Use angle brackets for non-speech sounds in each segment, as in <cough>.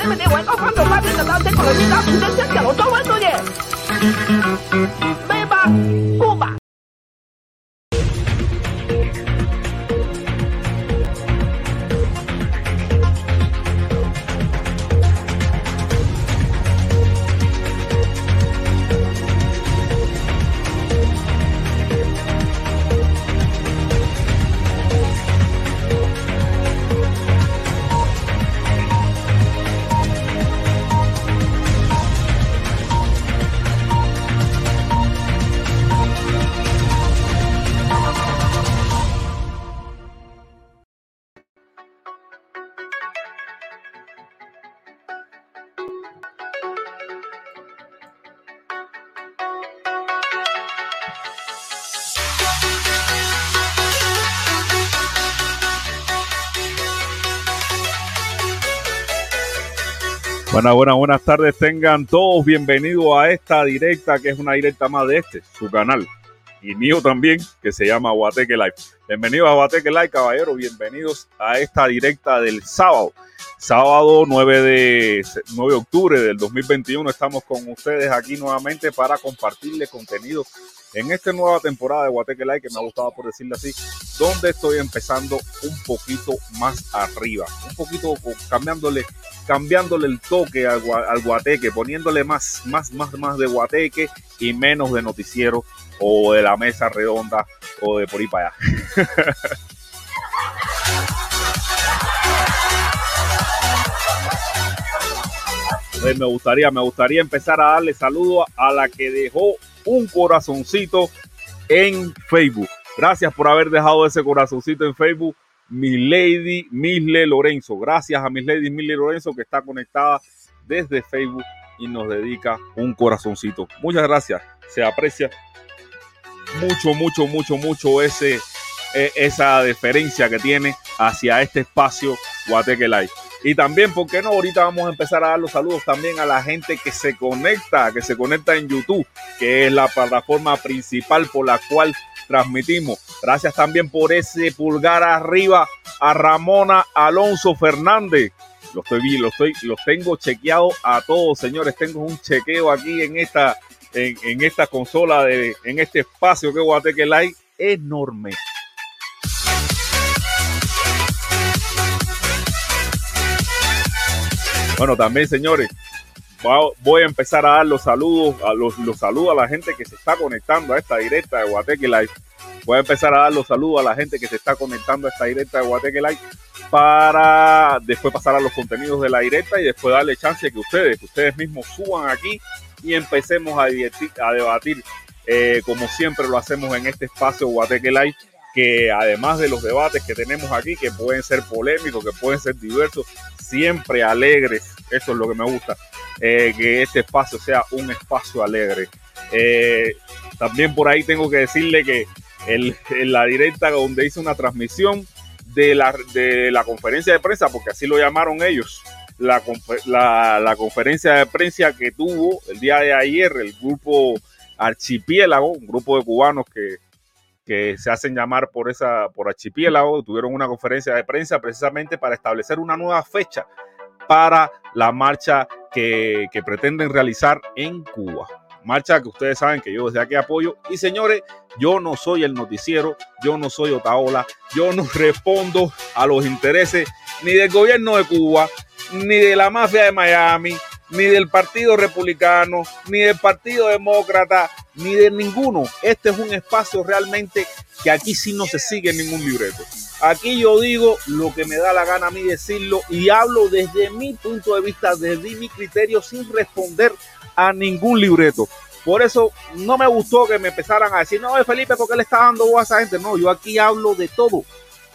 你们的外国反动派别的老这个了，你打不得这掉了 Buenas, buenas, buenas tardes. Tengan todos bienvenidos a esta directa, que es una directa más de este, su canal. Y mío también, que se llama Guateque Live. Bienvenidos a Guateque Live, caballeros. Bienvenidos a esta directa del sábado. Sábado 9 de, 9 de octubre del 2021. Estamos con ustedes aquí nuevamente para compartirles contenido en esta nueva temporada de Guateque Live, que me ha gustado por decirlo así, donde estoy empezando un poquito más arriba, un poquito cambiándole, cambiándole el toque al, al guateque, poniéndole más, más, más, más de guateque y menos de noticiero o de la mesa redonda o de por ahí para allá. <laughs> Pues me gustaría, me gustaría empezar a darle saludo a la que dejó un corazoncito en Facebook. Gracias por haber dejado ese corazoncito en Facebook. Mi Lady Misle Lorenzo. Gracias a mi Lady Misle Lorenzo que está conectada desde Facebook y nos dedica un corazoncito. Muchas gracias. Se aprecia mucho, mucho, mucho, mucho ese, esa deferencia que tiene hacia este espacio Guateque. Y también, ¿por qué no? Ahorita vamos a empezar a dar los saludos también a la gente que se conecta, que se conecta en YouTube, que es la plataforma principal por la cual transmitimos. Gracias también por ese pulgar arriba a Ramona Alonso Fernández. Lo estoy lo estoy, los tengo chequeado a todos, señores. Tengo un chequeo aquí en esta, en, en esta consola de, en este espacio que Guateque Live enorme. Bueno, también, señores, voy a empezar a dar los saludos, a los, los saludos a la gente que se está conectando a esta directa de Guateque Live. Voy a empezar a dar los saludos a la gente que se está conectando a esta directa de Guateque Live para después pasar a los contenidos de la directa y después darle chance que ustedes, que ustedes mismos suban aquí y empecemos a, a debatir eh, como siempre lo hacemos en este espacio Guateque Live que además de los debates que tenemos aquí, que pueden ser polémicos, que pueden ser diversos, siempre alegres, eso es lo que me gusta, eh, que este espacio sea un espacio alegre. Eh, también por ahí tengo que decirle que en la directa donde hice una transmisión de la, de la conferencia de prensa, porque así lo llamaron ellos, la, la conferencia de prensa que tuvo el día de ayer el grupo Archipiélago, un grupo de cubanos que que se hacen llamar por esa por archipiélago, tuvieron una conferencia de prensa precisamente para establecer una nueva fecha para la marcha que, que pretenden realizar en Cuba. Marcha que ustedes saben que yo desde aquí apoyo. Y señores, yo no soy el noticiero, yo no soy Otaola, yo no <laughs> respondo a los intereses ni del gobierno de Cuba, ni de la mafia de Miami, ni del Partido Republicano, ni del Partido Demócrata, ni de ninguno. Este es un espacio realmente que aquí sí no se sigue ningún libreto. Aquí yo digo lo que me da la gana a mí decirlo y hablo desde mi punto de vista, desde mi criterio, sin responder a ningún libreto. Por eso no me gustó que me empezaran a decir, no, Felipe, ¿por qué le está dando voz a esa gente? No, yo aquí hablo de todo,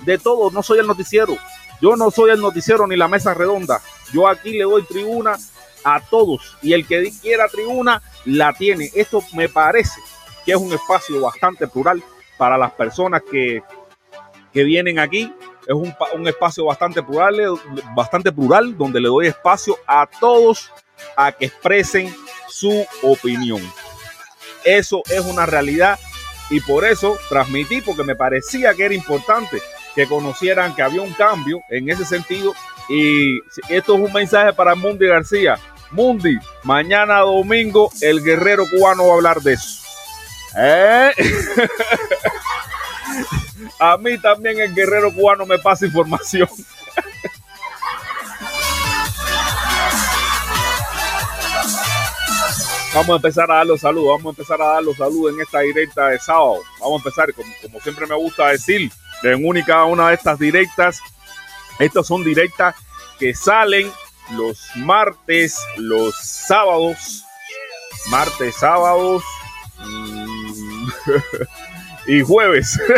de todo, no soy el noticiero. Yo no soy el noticiero ni la mesa redonda. Yo aquí le doy tribuna a todos y el que quiera tribuna la tiene. Esto me parece que es un espacio bastante plural para las personas que, que vienen aquí. Es un, un, espacio bastante plural, bastante plural, donde le doy espacio a todos a que expresen su opinión. Eso es una realidad y por eso transmití, porque me parecía que era importante que conocieran que había un cambio en ese sentido. Y esto es un mensaje para Mundi García. Mundi, mañana domingo el guerrero cubano va a hablar de eso. ¿Eh? <laughs> a mí también el guerrero cubano me pasa información. <laughs> Vamos a empezar a dar los saludos, vamos a empezar a dar los saludos en esta directa de sábado. Vamos a empezar, como, siempre me gusta decir, en única una de estas directas. Estas son directas que salen los martes, los sábados, martes, sábados mm, <laughs> y jueves. <laughs>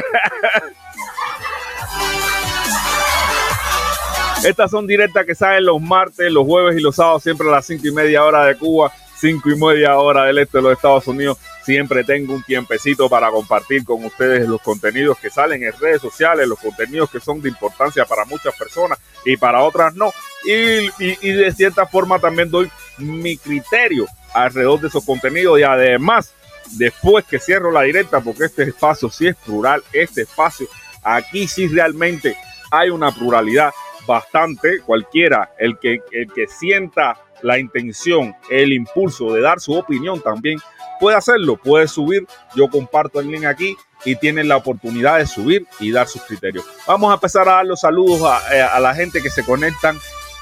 Estas son directas que salen los martes, los jueves y los sábados, siempre a las cinco y media hora de Cuba cinco y media hora del este de los Estados Unidos. Siempre tengo un tiempecito para compartir con ustedes los contenidos que salen en redes sociales, los contenidos que son de importancia para muchas personas y para otras no. Y, y, de cierta forma también doy mi criterio alrededor de esos contenidos y además después que cierro la directa, porque este espacio sí es plural, este espacio aquí sí realmente hay una pluralidad bastante, cualquiera, el que, el que sienta la intención, el impulso de dar su opinión también, puede hacerlo, puede subir. Yo comparto el link aquí y tienen la oportunidad de subir y dar sus criterios. Vamos a empezar a dar los saludos a, eh, la gente que se conectan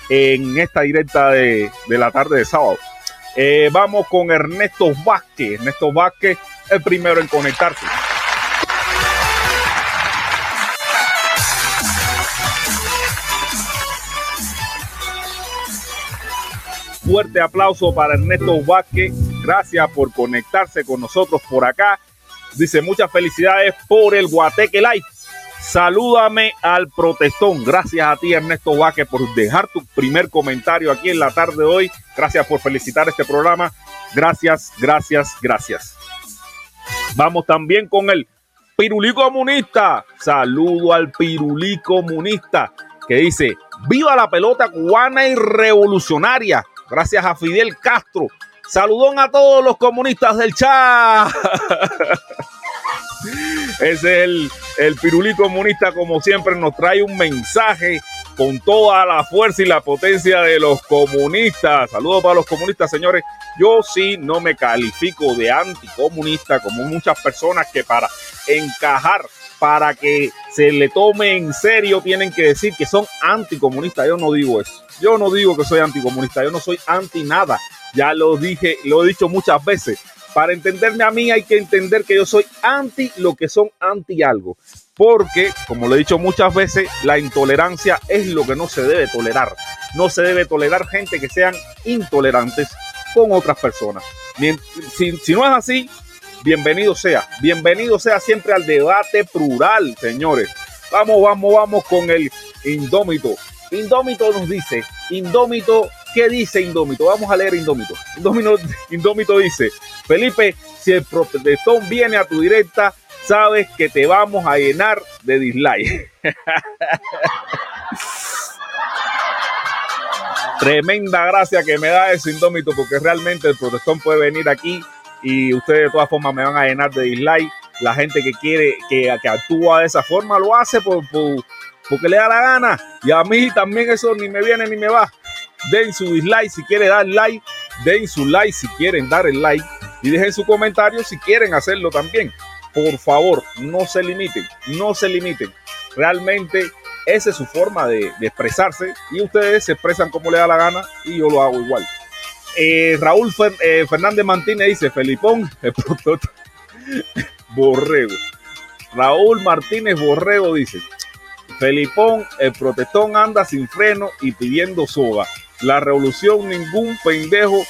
en esta directa de, la tarde de sábado. Eh, vamos con Ernesto Vázquez. Ernesto Vázquez, el primero en conectarse. Fuerte aplauso para Ernesto Vázquez. Gracias por conectarse con nosotros por acá. Dice muchas felicidades por el Guateque Live. Salúdame al protestón. Gracias a ti, Ernesto Vázquez, por dejar tu primer comentario aquí en la tarde de hoy. Gracias por felicitar este programa. Gracias, gracias, gracias. Vamos también con el Pirulí Comunista. Saludo al Pirulí Comunista que dice: ¡Viva la pelota cubana y revolucionaria! Gracias a Fidel Castro. Saludón a todos los comunistas del chat. <laughs> Ese es el, el pirulí comunista, como siempre, nos trae un mensaje con toda la fuerza y la potencia de los comunistas. Saludos para los comunistas, señores. Yo sí no me califico de anticomunista como muchas personas que para encajar, para que se le tome en serio, tienen que decir que son anticomunistas. Yo no digo eso. Yo no digo que soy anticomunista, yo no soy anti nada. Ya lo dije, lo he dicho muchas veces. Para entenderme a mí hay que entender que yo soy anti lo que son anti algo. Porque, como lo he dicho muchas veces, la intolerancia es lo que no se debe tolerar. No se debe tolerar gente que sean intolerantes con otras personas. Si, si no es así, bienvenido sea. Bienvenido sea siempre al debate plural, señores. Vamos, vamos, vamos con el indómito. Indómito nos dice, Indómito, ¿qué dice Indómito? Vamos a leer Indómito. Indómito, Indómito dice, Felipe, si el protestón viene a tu directa, sabes que te vamos a llenar de dislike. <laughs> Tremenda gracia que me da ese indómito, porque realmente el protestón puede venir aquí y ustedes de todas formas me van a llenar de dislike. La gente que quiere, que, que actúa de esa forma, lo hace por, porque le da la gana. Y a mí también eso ni me viene ni me va. Den su dislike si quieren dar like. Den su like si quieren dar el like. Y dejen su comentario si quieren hacerlo también. Por favor, no se limiten. No se limiten. Realmente esa es su forma de, expresarse. Y ustedes se expresan como le da la gana. Y yo lo hago igual. Eh, Raúl eh, Fernández Martínez dice, Felipón, <laughs> el Borrego. Raúl Martínez Borrego dice, Felipón, el protestón anda sin freno y pidiendo soga. La revolución, ningún pendejo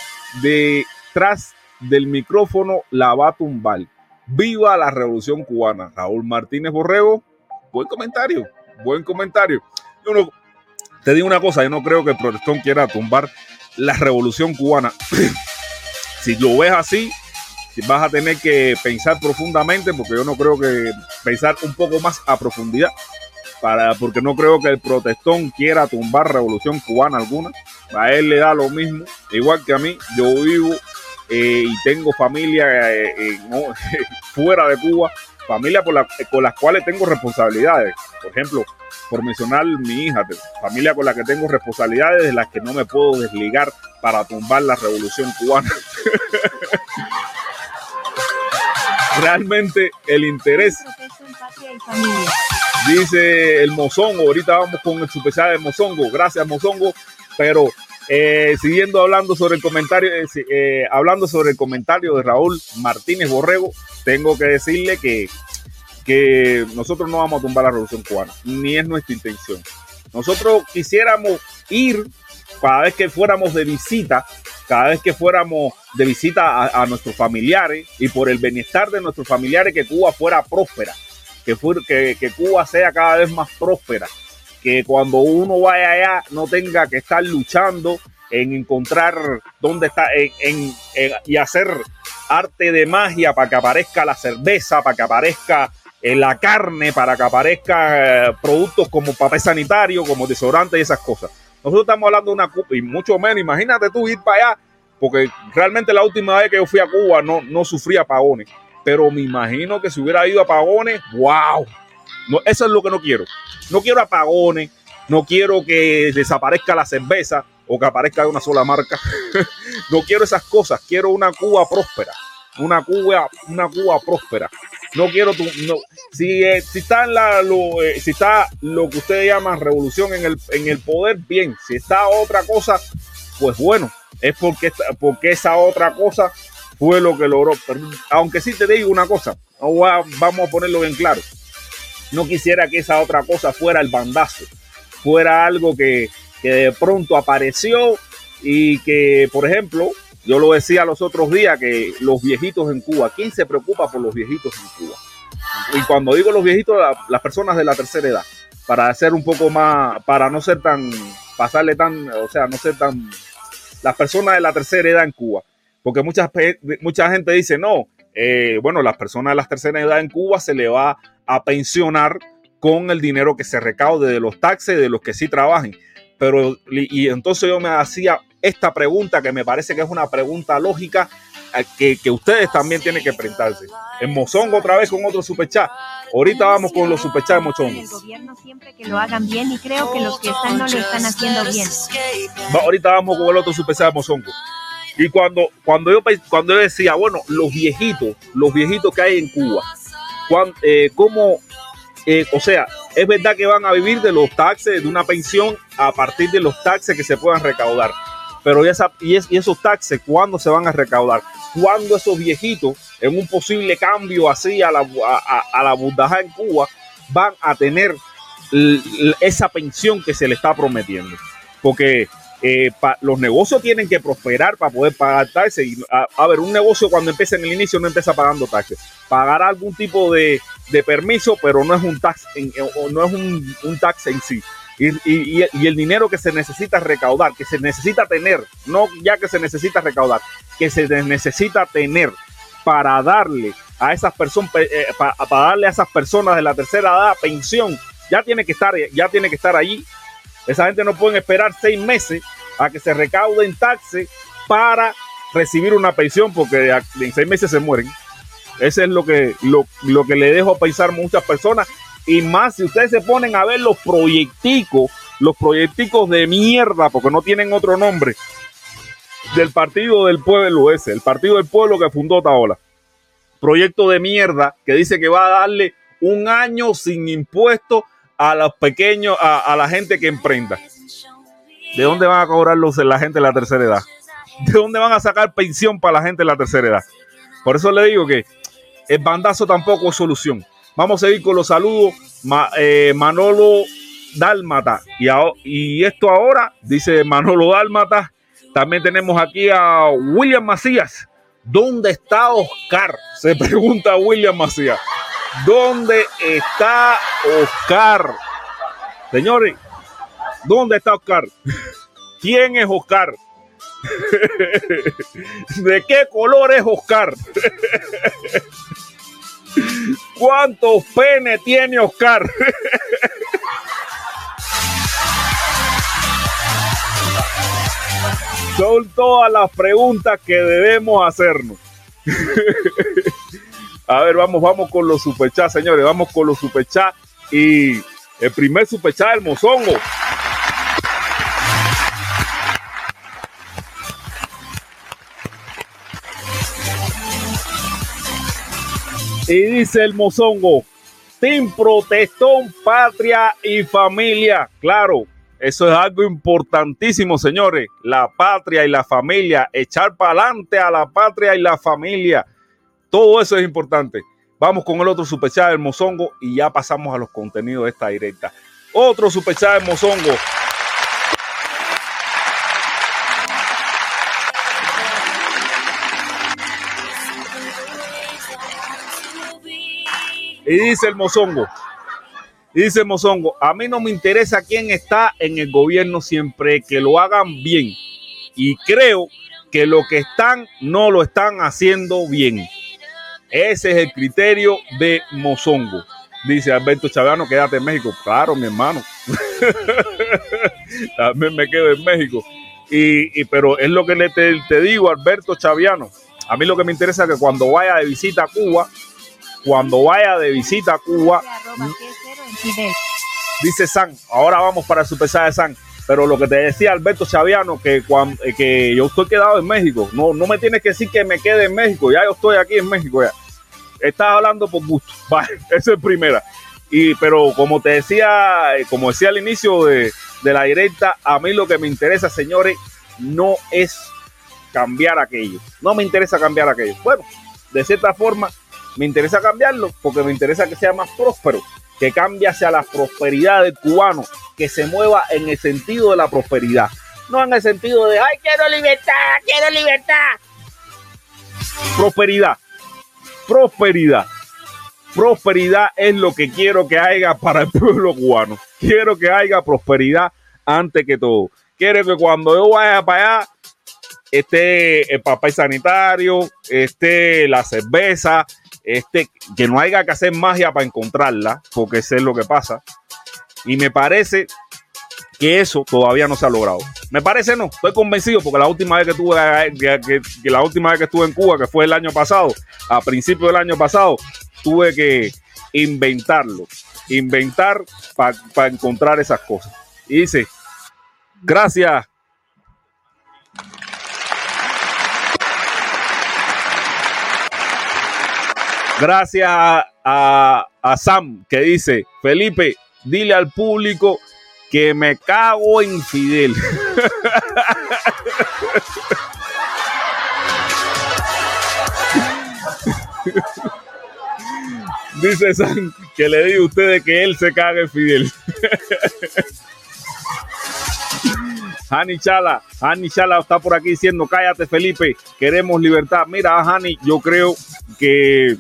detrás del micrófono la va a tumbar. Viva la revolución cubana. Raúl Martínez Borrego, buen comentario, buen comentario. Te digo una cosa, yo no creo que el protestón quiera tumbar la revolución cubana. <clears throat> si lo ves así, vas a tener que pensar profundamente, porque yo no creo que pensar un poco más a profundidad porque no creo que el protestón quiera tumbar revolución cubana alguna. A él le da lo mismo, igual que a mí. Yo vivo eh, y tengo familia eh, <laughs> fuera de Cuba familia por la, con las cuales tengo responsabilidades. Por ejemplo, por mencionar mi hija, familia con la que tengo responsabilidades de las que no me puedo desligar para tumbar la revolución cubana. <laughs> Realmente el interés Dice el Mozongo, ahorita vamos con el especial de Mozongo. Gracias, Mozongo. Pero eh, siguiendo hablando sobre el comentario, eh, eh, hablando sobre el comentario de Raúl Martínez Borrego, tengo que decirle que, que nosotros no vamos a tumbar la revolución cubana, ni es nuestra intención. Nosotros quisiéramos ir cada vez que fuéramos de visita, cada vez que fuéramos de visita a, nuestros familiares y por el bienestar de nuestros familiares, que Cuba fuera próspera que, que, Cuba sea cada vez más próspera, que cuando uno vaya allá no tenga que estar luchando en encontrar dónde está en, y hacer arte de magia para que aparezca la cerveza, para que aparezca eh, la carne, para que aparezca eh, productos como papel sanitario, como desodorante y esas cosas. Nosotros estamos hablando de una Cuba y mucho menos, imagínate tú ir para allá, porque realmente la última vez que yo fui a Cuba no, no sufrí apagones pero me imagino que si hubiera ido apagones, wow. No, eso es lo que no quiero. No quiero apagones, no quiero que desaparezca la cerveza o que aparezca una sola marca. <laughs> no quiero esas cosas, quiero una Cuba próspera. Una Cuba, una Cuba próspera. No quiero tu, si, eh, eh, si está lo que ustedes llaman revolución en el, en el poder, bien. Si está otra cosa, pues bueno, es porque, porque esa otra cosa fue lo que logró. aunque sí te digo una cosa, vamos a ponerlo bien claro. No quisiera que esa otra cosa fuera el bandazo, fuera algo que, de pronto apareció y que, por ejemplo, yo lo decía los otros días que los viejitos en Cuba, ¿quién se preocupa por los viejitos en Cuba? Y cuando digo los viejitos, las personas de la tercera edad, para hacer un poco más, para no ser tan, pasarle tan, o sea, no ser tan, las personas de la tercera edad en Cuba. Porque mucha, mucha gente dice, no, eh, bueno, las personas de la tercera edad en Cuba se le va a pensionar con el dinero que se recaude de los taxes de los que sí trabajen. Pero, y entonces yo me hacía esta pregunta que me parece que es una pregunta lógica que, que ustedes también tienen que preguntarse. En Mozongo otra vez con otro superchat. Ahorita vamos con los superchats de Mozongo. El gobierno siempre que lo hagan bien y creo que los que están no lo están haciendo bien. ahorita vamos con el otro superchat de Mozongo. Y cuando, cuando, yo, cuando yo decía, bueno, los viejitos, los viejitos que hay en Cuba, eh, ¿cómo, eh, o sea, es verdad que van a vivir de los taxes, de una pensión a partir de los taxes que se puedan recaudar. Pero esa, y, es, y esos taxes, ¿cuándo se van a recaudar? ¿Cuándo esos viejitos, en un posible cambio así a la, a, a la burdaja en Cuba, van a tener esa pensión que se le está prometiendo? Porque eh, los negocios tienen que prosperar para poder pagar taxes. Y, a, ver, un negocio cuando empieza en el inicio no empieza pagando taxes. Pagar algún tipo de, permiso, pero no es un tax en, no es un, tax en sí. Y, el dinero que se necesita recaudar, que se necesita tener, no ya que se necesita recaudar, que se necesita tener para darle a esas personas, eh, para, darle a esas personas de la tercera edad pensión, ya tiene que estar, ya tiene que estar allí esa gente no puede esperar seis meses a que se recauden taxes para recibir una pensión porque en seis meses se mueren. Eso es lo que, lo, que le dejo pensar muchas personas. Y más si ustedes se ponen a ver los proyecticos, los proyecticos de mierda, porque no tienen otro nombre, del Partido del Pueblo ese, el Partido del Pueblo que fundó Taola. Proyecto de mierda que dice que va a darle un año sin impuestos a los pequeños, a, la gente que emprenda. ¿De dónde van a cobrar los, la gente de la tercera edad? ¿De dónde van a sacar pensión para la gente de la tercera edad? Por eso le digo que el bandazo tampoco es solución. Vamos a seguir con los saludos. Eh, Manolo Dálmata. Y, y esto ahora, dice Manolo Dálmata. También tenemos aquí a William Macías. ¿Dónde está Oscar? Se pregunta William Macías. ¿Dónde está Oscar? Señores, ¿dónde está Oscar? ¿Quién es Oscar? <laughs> ¿De qué color es Oscar? <laughs> ¿Cuántos penes tiene Oscar? <laughs> Son todas las preguntas que debemos hacernos. A ver, vamos, vamos con los superchats, señores. Vamos con los superchats. Y el primer superchat del Mozongo. Y dice el mozongo, Team Protestón, Patria y Familia. Claro, eso es algo importantísimo, señores. La patria y la familia. Echar para adelante a la patria y la familia. Todo eso es importante. Vamos con el otro superchat del Mozongo y ya pasamos a los contenidos de esta directa. Otro superchat del Mozongo. Y dice el mozongo, dice el mozongo, a mí no me interesa quién está en el gobierno siempre que lo hagan bien. Y creo que lo que están no lo están haciendo bien. Ese es el criterio de mozongo. Dice Alberto Chaviano, quédate en México. Claro, mi hermano. <laughs> También me quedo en México. Y, pero es lo que le te, te digo, Alberto Chaviano. A mí lo que me interesa es que cuando vaya de visita a Cuba, cuando vaya de visita a Cuba. Dice San, ahora vamos para su pesada de San. Pero lo que te decía Alberto Chaviano, que, cuando, eh, que yo estoy quedado en México, no, no me tienes que decir que me quede en México, ya yo estoy aquí en México ya. Estás hablando por gusto, <laughs> vale, eso es primera. Y, pero como te decía, eh, como decía al inicio de, de la directa, a mí lo que me interesa, señores, no es cambiar aquello. No me interesa cambiar aquello. Bueno, de cierta forma, me interesa cambiarlo porque me interesa que sea más próspero, que cambie hacia la prosperidad del cubano, que se mueva en el sentido de la prosperidad, no en el sentido de, ay, quiero libertad, quiero libertad. Prosperidad, prosperidad. Prosperidad es lo que quiero que haya para el pueblo cubano. Quiero que haya prosperidad antes que todo. Quiero que cuando yo vaya para allá esté el papel sanitario, esté la cerveza, este, que no haya que hacer magia para encontrarla, porque eso es lo que pasa. Y me parece que eso todavía no se ha logrado. Me parece no, estoy convencido porque la última vez que tuve que, la última vez que estuve en Cuba, que fue el año pasado, a principios del año pasado, tuve que inventarlo, inventar para encontrar esas cosas. Y dice, gracias Gracias a, Sam que dice, Felipe, dile al público que me cago en Fidel. <laughs> Dice Sam que le diga a ustedes que él se caga en Fidel. <laughs> Hani Chala, Hani Chala está por aquí diciendo, cállate Felipe, queremos libertad. Mira, Hani, yo creo que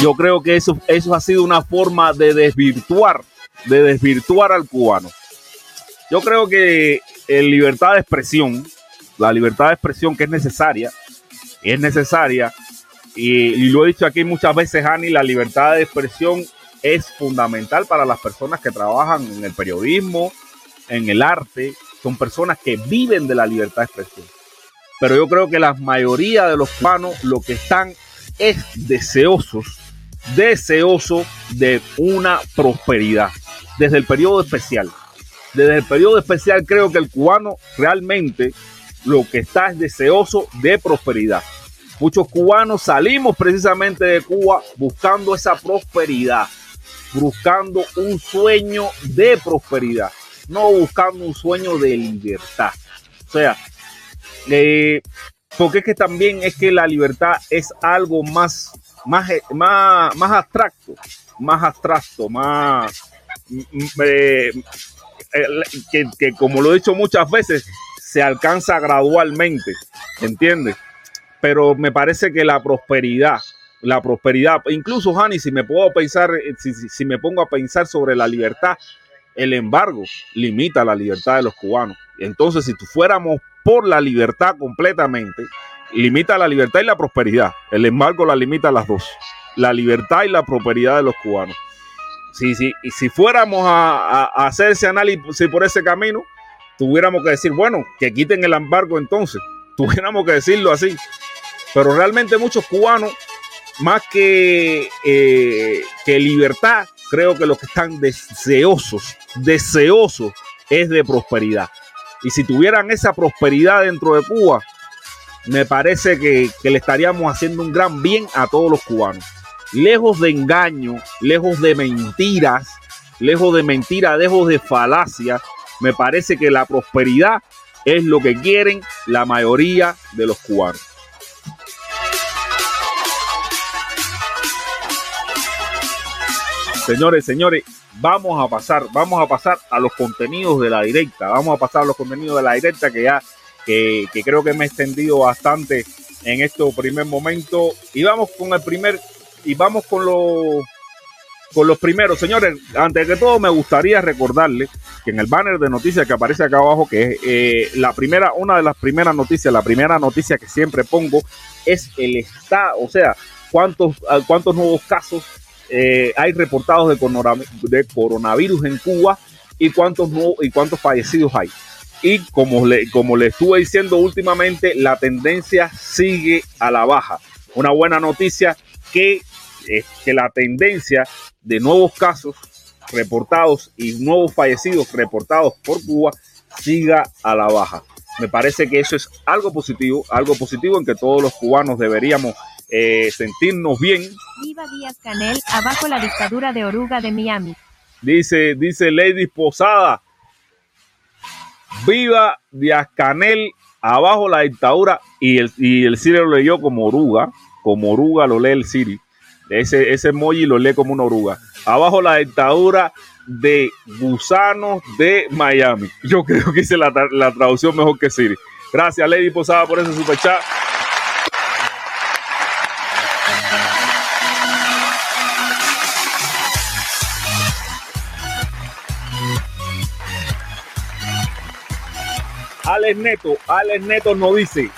yo creo que eso, eso ha sido una forma de desvirtuar, de desvirtuar al cubano. Yo creo que en libertad de expresión, la libertad de expresión que es necesaria, es necesaria, y, y, lo he dicho aquí muchas veces, Ani, la libertad de expresión es fundamental para las personas que trabajan en el periodismo, en el arte, son personas que viven de la libertad de expresión. Pero yo creo que la mayoría de los cubanos lo que están es deseosos deseoso de una prosperidad desde el periodo especial. Desde el periodo especial creo que el cubano realmente lo que está es deseoso de prosperidad. Muchos cubanos salimos precisamente de Cuba buscando esa prosperidad, buscando un sueño de prosperidad, no buscando un sueño de libertad. O sea, eh, porque es que también es que la libertad es algo más más, más, más abstracto, más abstracto, más eh, que, que, como lo he dicho muchas veces, se alcanza gradualmente, ¿entiendes? Pero me parece que la prosperidad, la prosperidad, incluso Hani, si me puedo pensar, si, si me pongo a pensar sobre la libertad, el embargo limita la libertad de los cubanos. Entonces, si fuéramos por la libertad completamente, limita la libertad y la prosperidad. El embargo la limita a las dos. La libertad y la prosperidad de los cubanos. Si, si, fuéramos a, hacer ese análisis por ese camino, tuviéramos que decir, bueno, que quiten el embargo entonces. <laughs> Tuviéramos que decirlo así. pero realmente muchos cubanos, más que, eh, que libertad, creo que los que están deseosos, deseosos es de prosperidad. Y si tuvieran esa prosperidad dentro de Cuba, me parece que, le estaríamos haciendo un gran bien a todos los cubanos. Lejos de engaño, lejos de mentiras, lejos de mentiras, lejos de falacia, me parece que la prosperidad es lo que quieren la mayoría de los cubanos. Señores, señores, vamos a pasar, vamos a pasar a los contenidos de la directa. Vamos a pasar a los contenidos de la directa que ya, que, que creo que me he extendido bastante en este primer momento. Y vamos con el primer, y vamos con los con los primeros. Señores, antes de todo me gustaría recordarle que en el banner de noticias que aparece acá abajo, que es eh, la primera, una de las primeras noticias, la primera noticia que siempre pongo es el estado, o sea, cuántos, cuántos nuevos casos eh, hay reportados de, coronavirus en Cuba y cuántos, y cuántos fallecidos hay. Y como le, como le estuve diciendo últimamente, la tendencia sigue a la baja. Una buena noticia que, es que la tendencia de nuevos casos reportados y nuevos fallecidos reportados por Cuba siga a la baja. Me parece que eso es algo positivo, algo positivo en que todos los cubanos deberíamos eh, sentirnos bien. Viva Díaz Canel, abajo la dictadura de Oruga de Miami. Dice, dice Lady Posada. Viva Díaz Canel, abajo la dictadura. Y el, y el Siri lo leyó como oruga. Como oruga lo lee el Siri. Ese, ese emoji lo lee como una oruga. Abajo la dictadura de gusanos de Miami. Yo creo que hice la, la traducción mejor que Siri. Gracias, Lady Posada, por ese super Alex Neto, Alex Neto nos dice,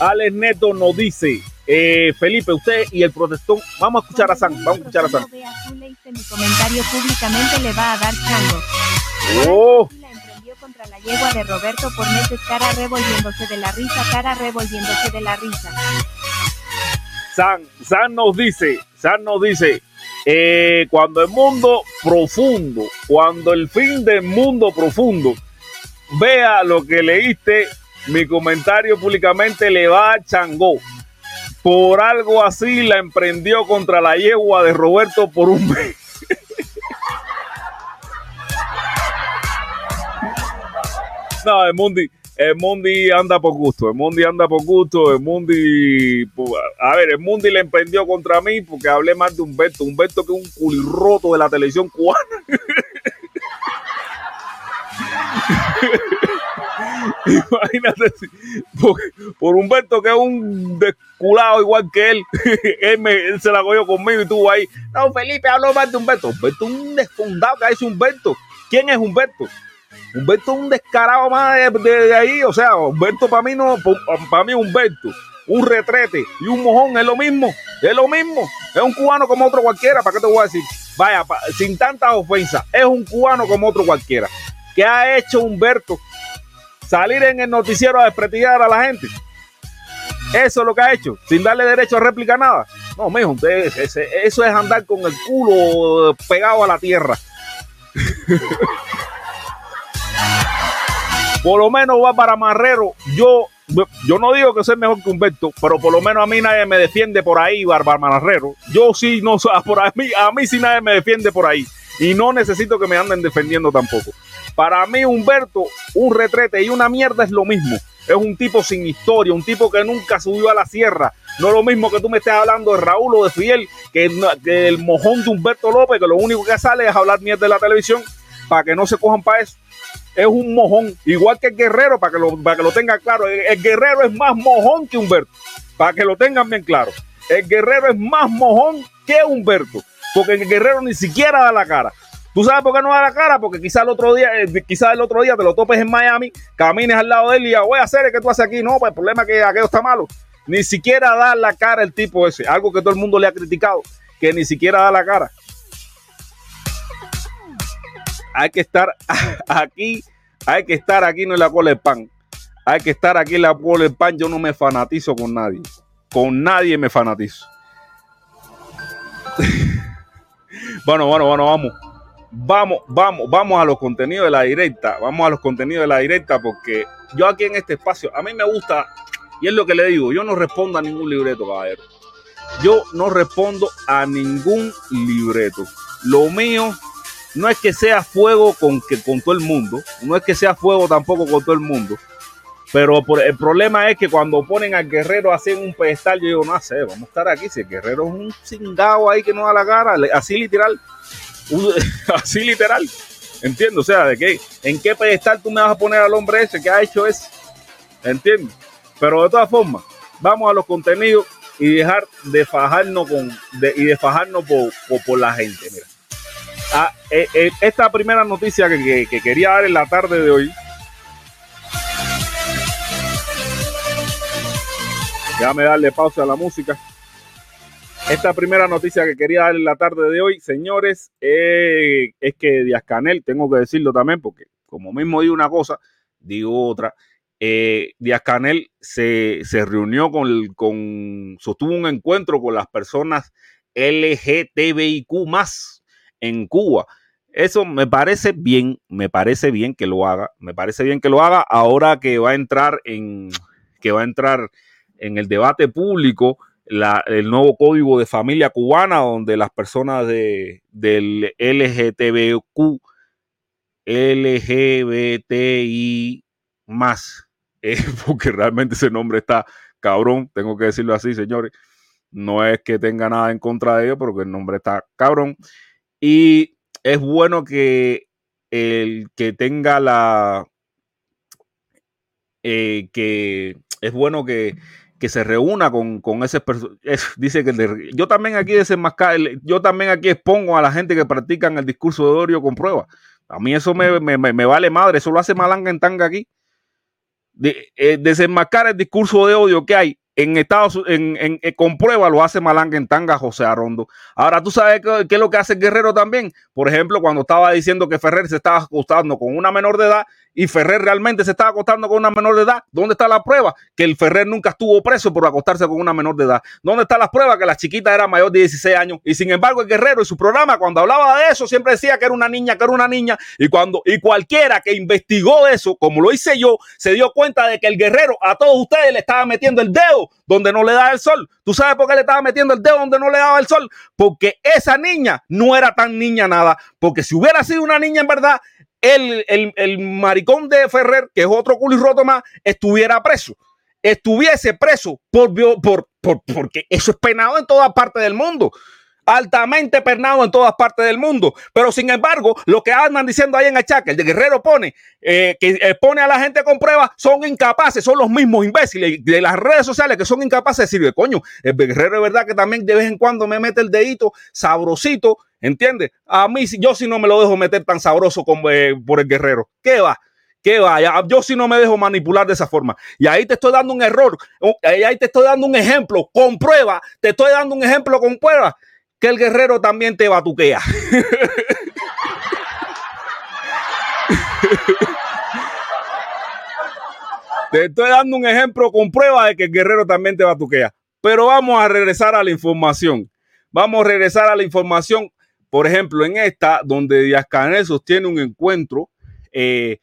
Alex Neto nos dice, eh, Felipe, usted y el protestón, vamos a escuchar a San, vamos a escuchar a San. Mi comentario públicamente le va a dar chango. Oh. La emprendió contra la yegua de Roberto por meses, cara revolviéndose de la risa, cara revolviéndose de la risa. San, San nos dice, San nos dice, eh, cuando el mundo profundo, cuando el fin del mundo profundo vea lo que leíste, mi comentario públicamente le va a Changó. Por algo así la emprendió contra la yegua de Roberto por un mes. <laughs> no, el Mundi, el Mundi anda por gusto, el Mundi anda por gusto, el Mundi, a ver, el Mundi le emprendió contra mí porque hablé más de Humberto, Humberto que es un culirroto de la televisión cubana. <laughs> <laughs> Imagínate, por, por, Humberto, que es un desculado igual que él, <laughs> él, se la cogió conmigo y tú ahí. No, Felipe, hablo más de Humberto. Humberto es un desfundado que dice Humberto. ¿Quién es Humberto? Humberto es un descarado más de, ahí. O sea, Humberto para mí no, para mí Humberto, un retrete y un mojón es lo mismo. Es lo mismo. Es un cubano como otro cualquiera. ¿Para qué te voy a decir? Vaya, sin tanta ofensa, es un cubano como otro cualquiera. ¿Qué ha hecho Humberto? Salir en el noticiero a desprestigiar a la gente. Eso es lo que ha hecho, sin darle derecho a réplica nada. No, mijo, eso es andar con el culo pegado a la tierra. <laughs> por lo menos va para Marrero. Yo, yo no digo que soy mejor que Humberto, pero por lo menos a mí nadie me defiende por ahí, Bárbara Marrero. Yo sí, no, <laughs> por a mí, a mí sí nadie me defiende por ahí. Y no necesito que me anden defendiendo tampoco. Para mí, Humberto, un retrete y una mierda es lo mismo. Es un tipo sin historia, un tipo que nunca subió a la sierra. No es lo mismo que tú me estés hablando de Raúl o de Fiel, que, el mojón de Humberto López, que lo único que sale es hablar mierda de la televisión, para que no se cojan para eso. Es un mojón, igual que el guerrero, para que lo, para que lo tengan claro. el guerrero es más mojón que Humberto, para que lo tengan bien claro. El guerrero es más mojón que Humberto porque el guerrero ni siquiera da la cara. ¿Tú sabes por qué no da la cara? Porque quizás el otro día, eh, quizás el otro día te lo topes en Miami, camines al lado de él y ya voy a hacer que tú haces aquí. No, pues el problema es que aquello está malo. Ni siquiera da la cara el tipo ese. Algo que todo el mundo le ha criticado, que ni siquiera da la cara. Hay que estar <laughs> aquí, hay que estar aquí, no en la cola de pan. hay que estar aquí en la bola del pan. Yo no me fanatizo con nadie. Con nadie me fanatizo. <laughs> bueno, bueno, bueno, vamos. Vamos, vamos, vamos a los contenidos de la directa. Vamos a los contenidos de la directa porque yo aquí en este espacio, a mí me gusta, y es lo que le digo, yo no respondo a ningún libreto, caballero. Yo no respondo a ningún libreto. Lo mío no es que sea fuego con, que, con todo el mundo, no es que sea fuego tampoco con todo el mundo, pero el problema es que cuando ponen al guerrero así en un pedestal, yo digo, no sé, vamos a estar aquí. Si el guerrero es un cingado ahí que no da la cara, así literal, <laughs> así literal, entiendo, o sea, de qué, en qué pedestal tú me vas a poner al hombre ese que ha hecho eso, entiendo. Pero de todas formas, vamos a los contenidos y dejar de fajarnos con y de fajarnos por, por, la gente. Mira. Ah, eh, eh, esta primera noticia que, que, quería dar en la tarde de hoy. Déjame darle pausa a la música. Esta primera noticia que quería dar en la tarde de hoy, señores, eh, es que Díaz Canel, tengo que decirlo también, porque como mismo digo una cosa, digo otra Díaz Canel se, reunió con, con, sostuvo un encuentro con las personas LGTBIQ más en Cuba. Eso me parece bien, me parece bien que lo haga, me parece bien que lo haga ahora que va a entrar en, que va a entrar en el debate público el nuevo código de familia cubana donde las personas de, del LGTBIQ, LGBTI más <laughs> porque realmente ese nombre está cabrón, tengo que decirlo así, señores. No es que tenga nada en contra de ellos, pero que el nombre está cabrón. Y es bueno que el que tenga la... Eh, que es bueno que, se reúna con, con ese <laughs> dice que yo también aquí desenmascar, yo también aquí expongo a la gente que practican el discurso de odio con pruebas. A mí eso me, me, me, vale madre, eso lo hace Malanga en tanga aquí de, eh, desenmascar el discurso de odio que hay en Estados en, en, eh, con prueba lo hace Malanga en tanga José Arondo. Ahora, ¿tú sabes qué, qué, es lo que hace Guerrero también? Por ejemplo, cuando estaba diciendo que Ferrer se estaba acostando con una menor de edad, y Ferrer realmente se estaba acostando con una menor de edad. ¿Dónde está la prueba? Que el Ferrer nunca estuvo preso por acostarse con una menor de edad. ¿Dónde está la prueba? Que la chiquita era mayor de 16 años. Y sin embargo, el Guerrero en su programa, cuando hablaba de eso, siempre decía que era una niña, que era una niña. Y cuando, y cualquiera que investigó eso, como lo hice yo, se dio cuenta de que el Guerrero a todos ustedes le estaba metiendo el dedo donde no le da el sol. ¿Tú sabes por qué le estaba metiendo el dedo donde no le daba el sol? Porque esa niña no era tan niña nada. Porque si hubiera sido una niña en verdad, el, maricón de Ferrer, que es otro roto más, estuviera preso. Estuviese preso por, por, por, porque eso es penado en toda parte del mundo altamente pernado en todas partes del mundo. Pero sin embargo, lo que andan diciendo ahí en chat, el de Guerrero pone, eh, que eh, pone a la gente con pruebas, son incapaces, son los mismos imbéciles de las redes sociales que son incapaces de decir, coño, el Guerrero es verdad que también de vez en cuando me mete el dedito sabrosito, ¿entiendes? A mí, yo si no me lo dejo meter tan sabroso como eh, por el Guerrero. ¿Qué va? ¿Qué va? Yo si no me dejo manipular de esa forma. Y ahí te estoy dando un error. Ahí te estoy dando un ejemplo con prueba. Te estoy dando un ejemplo con prueba que el guerrero también te batuquea. <laughs> te estoy dando un ejemplo con prueba de que el guerrero también te batuquea. Pero vamos a regresar a la información. Vamos a regresar a la información. Por ejemplo, en esta, donde Díaz Canel sostiene un encuentro eh,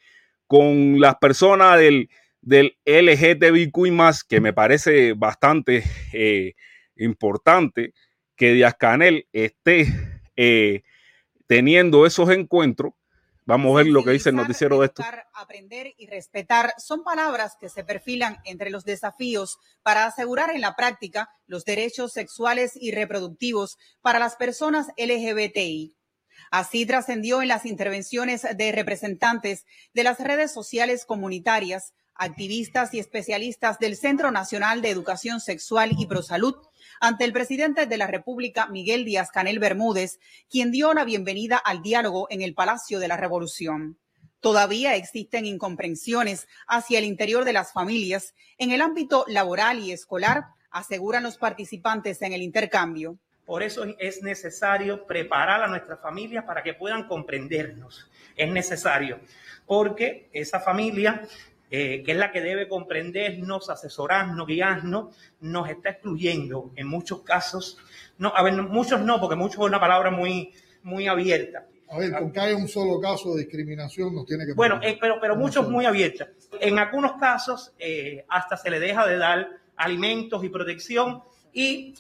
con las personas del, del LGTBIQ que me parece bastante eh, importante que Díaz Canel esté eh, teniendo esos encuentros. Vamos a ver lo que dice el noticiero de esto. Aprender y respetar son palabras que se perfilan entre los desafíos para asegurar en la práctica los derechos sexuales y reproductivos para las personas LGBTI. Así trascendió en las intervenciones de representantes de las redes sociales comunitarias, activistas y especialistas del Centro Nacional de Educación Sexual y Prosalud, ante el presidente de la República, Miguel Díaz Canel Bermúdez, quien dio la bienvenida al diálogo en el Palacio de la Revolución. Todavía existen incomprensiones hacia el interior de las familias en el ámbito laboral y escolar, aseguran los participantes en el intercambio. Por eso es necesario preparar a nuestra familia para que puedan comprendernos. Es necesario, porque esa familia eh, que es la que debe comprendernos, asesorarnos, guiarnos, nos está excluyendo en muchos casos. No, a ver, muchos no, porque muchos es una palabra muy, muy abierta. A ver, con que haya un solo caso de discriminación nos tiene que... Bueno, eh, pero, pero muchos muy abiertas. En algunos casos eh, hasta se le deja de dar alimentos y protección y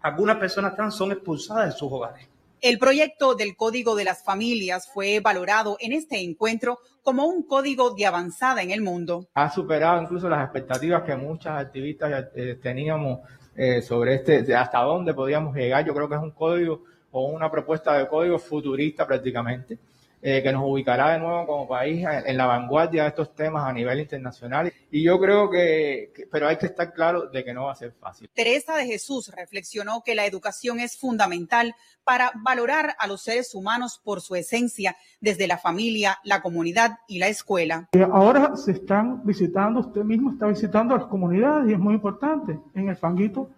algunas personas trans son expulsadas de sus hogares. El proyecto del Código de las Familias fue valorado en este encuentro como un código de avanzada en el mundo. Ha superado incluso las expectativas que muchas activistas eh, teníamos eh, sobre este, hasta dónde podíamos llegar. Yo creo que es un código o una propuesta de código futurista prácticamente. Eh, que nos ubicará de nuevo como país en, la vanguardia de estos temas a nivel internacional. Y yo creo que, pero hay que estar claro de que no va a ser fácil. Teresa de Jesús reflexionó que la educación es fundamental para valorar a los seres humanos por su esencia, desde la familia, la comunidad y la escuela. Eh, ahora se están visitando, usted mismo está visitando a las comunidades y es muy importante. En el Fanguito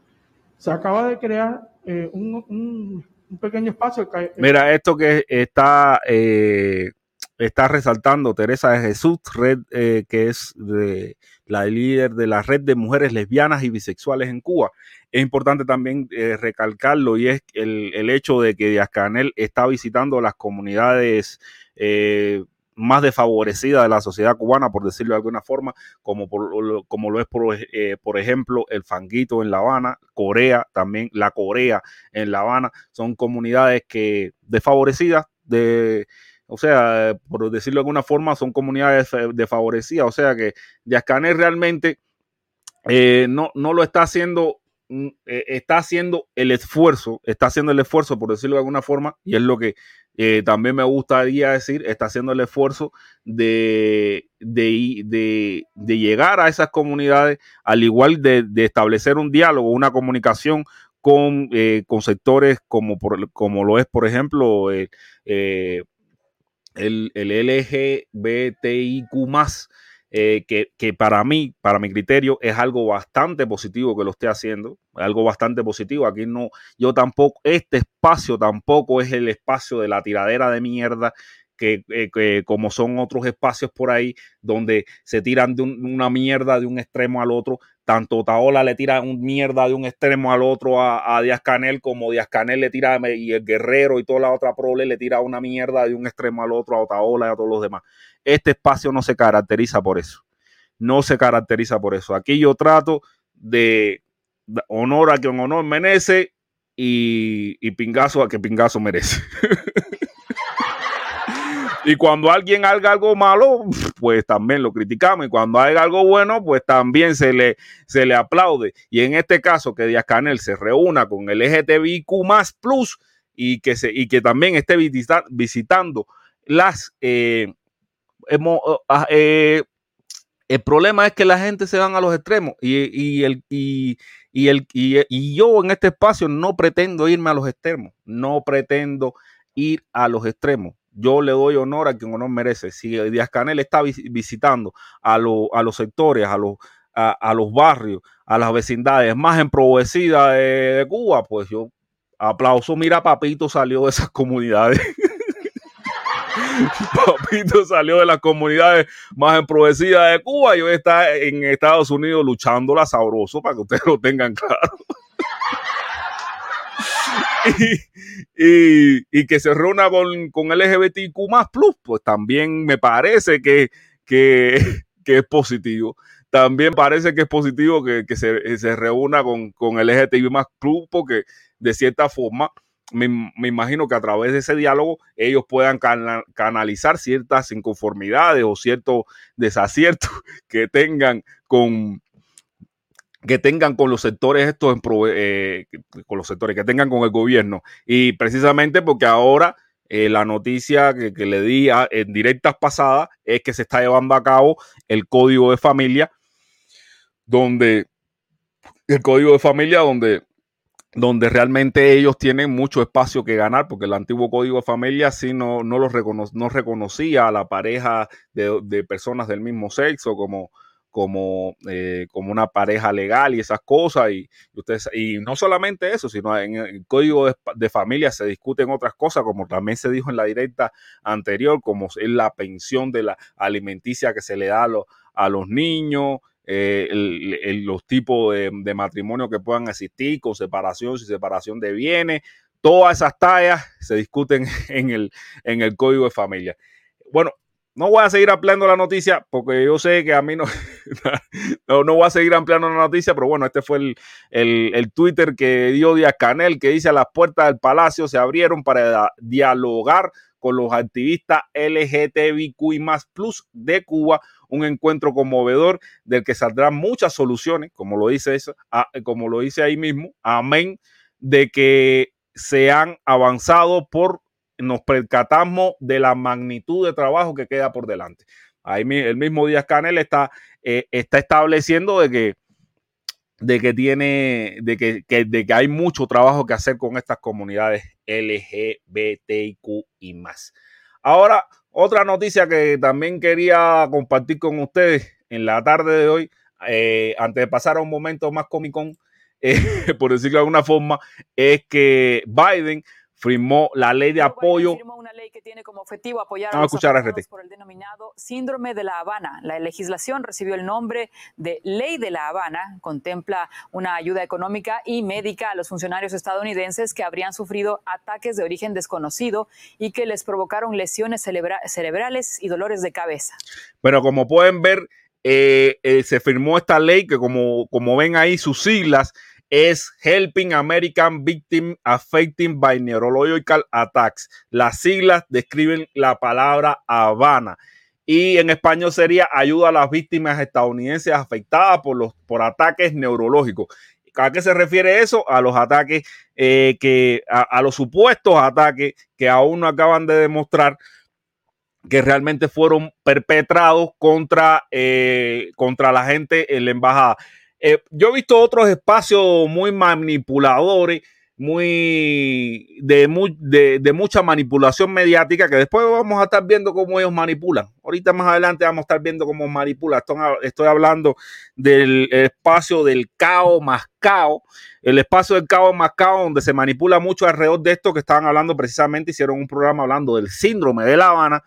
se acaba de crear eh, un un pequeño espacio. Mira, esto que está, eh, está resaltando Teresa de Jesús, red eh, que es de, la líder de la red de mujeres lesbianas y bisexuales en Cuba. Es importante también eh, recalcarlo y es el, el, hecho de que Díaz Canel está visitando las comunidades más desfavorecida de la sociedad cubana, por decirlo de alguna forma, como, como lo es, por, eh, por, ejemplo, el Fanguito en La Habana, Corea también, la Corea en La Habana, son comunidades que desfavorecidas de... O sea, por decirlo de alguna forma, son comunidades desfavorecidas. O sea que Díaz Canel realmente eh, no, no lo está haciendo está haciendo el esfuerzo, está haciendo el esfuerzo, por decirlo de alguna forma, y es lo que eh, también me gustaría decir, está haciendo el esfuerzo de, de, llegar a esas comunidades, al igual de, establecer un diálogo, una comunicación con, eh, con sectores como, como lo es, por ejemplo, eh, el, el LGBTIQ eh, que, para mí, para mi criterio, es algo bastante positivo que lo esté haciendo, algo bastante positivo. Aquí no, yo tampoco, este espacio tampoco es el espacio de la tiradera de mierda que, eh, como son otros espacios por ahí donde se tiran de una mierda de un extremo al otro. Tanto Taola le tira un mierda de un extremo al otro a, a Díaz Canel, como Díaz Canel le tira, y el Guerrero y toda la otra prole le tira una mierda de un extremo al otro a Taola y a todos los demás. Este espacio no se caracteriza por eso. No se caracteriza por eso. Aquí yo trato de honor a quien honor merece y, y pingazo a que pingazo merece. <laughs> y cuando alguien haga algo malo, pues también lo criticamos. Y cuando haga algo bueno, pues también se le, se le aplaude. Y en este caso, que Díaz Canel se reúna con el LGTBIQ más plus y que, se, y que también esté visitando las, eh, eh, el problema es que la gente se van a los extremos y, el, y, el, y, yo en este espacio no pretendo irme a los extremos, no pretendo ir a los extremos. Yo le doy honor a quien honor merece. Si Díaz Canel está visitando a, a los sectores, a los, a, los barrios, a las vecindades más emprovecidas de, Cuba, pues yo aplauso. Mira, Papito salió de esas comunidades. <laughs> Papito salió de las comunidades más emprovecidas de Cuba y hoy está en Estados Unidos luchando la sabroso para que ustedes lo tengan claro. <laughs> <laughs> y, que se reúna con, con LGBTQ más plus, pues también me parece que, <laughs> que, es positivo. También parece que es positivo que, se, se, reúna con, con LGBTQ más plus, porque de cierta forma me, imagino que a través de ese diálogo ellos puedan canalizar ciertas inconformidades o ciertos desaciertos <laughs> que tengan con que tengan con los sectores estos eh, con los sectores que tengan con el gobierno. Y precisamente porque ahora eh, la noticia que, le di en directas pasadas es que se está llevando a cabo el código de familia donde el código de familia donde donde realmente ellos tienen mucho espacio que ganar, porque el antiguo código de familia sí no, no, no reconocía a la pareja de, personas del mismo sexo como, como, eh, como una pareja legal y esas cosas. Y, ustedes, y no solamente eso, sino en el código de, familia se discuten otras cosas, como también se dijo en la directa anterior, como es la pensión de la alimenticia que se le da a, los, a los niños. Eh, los tipos de, de, matrimonio que puedan existir, con separación, sin separación de bienes, todas esas tallas se discuten <laughs> en el, en el código de familia. Bueno, no voy a seguir ampliando la noticia porque yo sé que a mí no, <laughs> no, voy a seguir ampliando la noticia, pero bueno, este fue el, el, Twitter que dio Díaz Canel que dice las puertas del palacio se abrieron para dialogar con los activistas LGTBIQ más plus de Cuba, un encuentro conmovedor del que saldrán muchas soluciones, como lo dice eso, como lo dice ahí mismo, amén, de que se han avanzado por nos percatamos de la magnitud de trabajo que queda por delante. Ahí el mismo Díaz Canel está, eh, está estableciendo de que, de que tiene, de que, de que hay mucho trabajo que hacer con estas comunidades LGBTIQ y más. Ahora, otra noticia que también quería compartir con ustedes en la tarde de hoy, eh, antes de pasar a un momento más Comic Con, <laughs> eh, por decirlo de alguna forma, es que Biden firmó la ley de apoyo. una ley que tiene como objetivo apoyar a, los escuchar por el denominado síndrome de La Habana. La legislación recibió el nombre de Ley de La Habana. Contempla una ayuda económica y médica a los funcionarios estadounidenses que habrían sufrido ataques de origen desconocido y que les provocaron lesiones cerebrales y dolores de cabeza. Pero como pueden ver, eh, eh, se firmó esta ley que como, como ven ahí sus siglas es Helping American Victim Affecting by Neurological Attacks. Las siglas describen la palabra Habana y en español sería ayuda a las víctimas estadounidenses afectadas por los por ataques neurológicos. ¿A qué se refiere eso? A los ataques eh, que, a, los supuestos ataques que aún no acaban de demostrar que realmente fueron perpetrados contra, eh, contra la gente en la embajada. Eh, yo he visto otros espacios muy manipuladores, muy de, de, mucha manipulación mediática, que después vamos a estar viendo cómo ellos manipulan. Ahorita más adelante vamos a estar viendo cómo manipulan. Estoy, hablando del espacio del caos más caos, el espacio del caos más caos, donde se manipula mucho alrededor de esto que estaban hablando precisamente, hicieron un programa hablando del síndrome de La Habana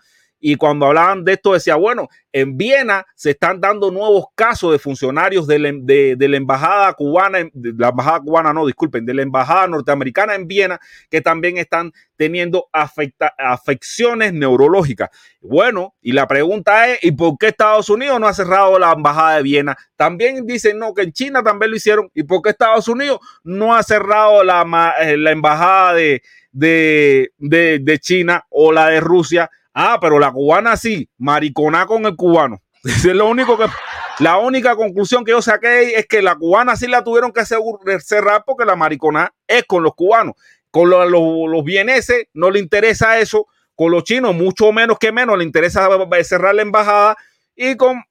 y cuando hablaban de esto decía, bueno, en Viena se están dando nuevos casos de funcionarios de la, embajada cubana, de la embajada cubana, no, disculpen, de la embajada norteamericana en Viena, que también están teniendo afecciones neurológicas. Bueno, y la pregunta es, ¿y por qué Estados Unidos no ha cerrado la embajada de Viena? También dicen, no, que en China también lo hicieron. ¿Y por qué Estados Unidos no ha cerrado la, eh, la embajada de, de, de China o la de Rusia? Ah, pero la cubana sí, mariconá con el cubano. <laughs> Es lo único que, la única conclusión que yo saqué es que la cubana sí la tuvieron que cerrar porque la mariconá es con los cubanos. Con los, los, vieneses no le interesa eso. Con los chinos, mucho menos que menos, le interesa cerrar la embajada. Y con,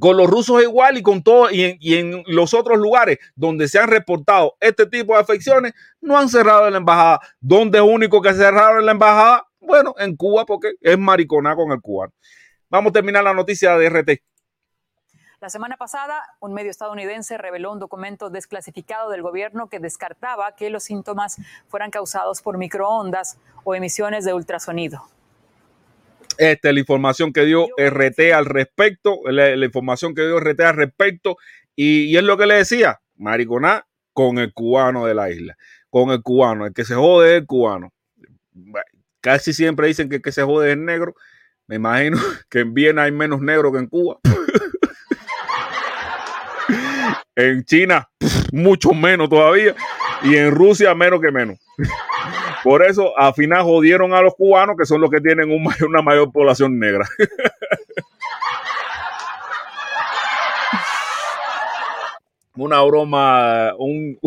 con los rusos igual y con todo. Y en, y en los otros lugares donde se han reportado este tipo de afecciones, no han cerrado la embajada. Donde único que cerraron la embajada bueno, en Cuba porque es mariconá con el cubano. Vamos a terminar la noticia de RT. La semana pasada, un medio estadounidense reveló un documento desclasificado del gobierno que descartaba que los síntomas fueran causados por microondas o emisiones de ultrasonido. Esta es la información que dio RT al respecto, la, información que dio RT al respecto, y, y, es lo que le decía, mariconá con el cubano de la isla, con el cubano, el que se jode es el cubano. Casi siempre dicen que que se jode es negro. Me imagino <laughs> que en Viena hay menos negro que en Cuba. <laughs> en China, <laughs> mucho menos todavía. Y en Rusia, menos que menos. Por eso, al final jodieron a los cubanos, que son los que tienen una mayor población negra. Una broma, un,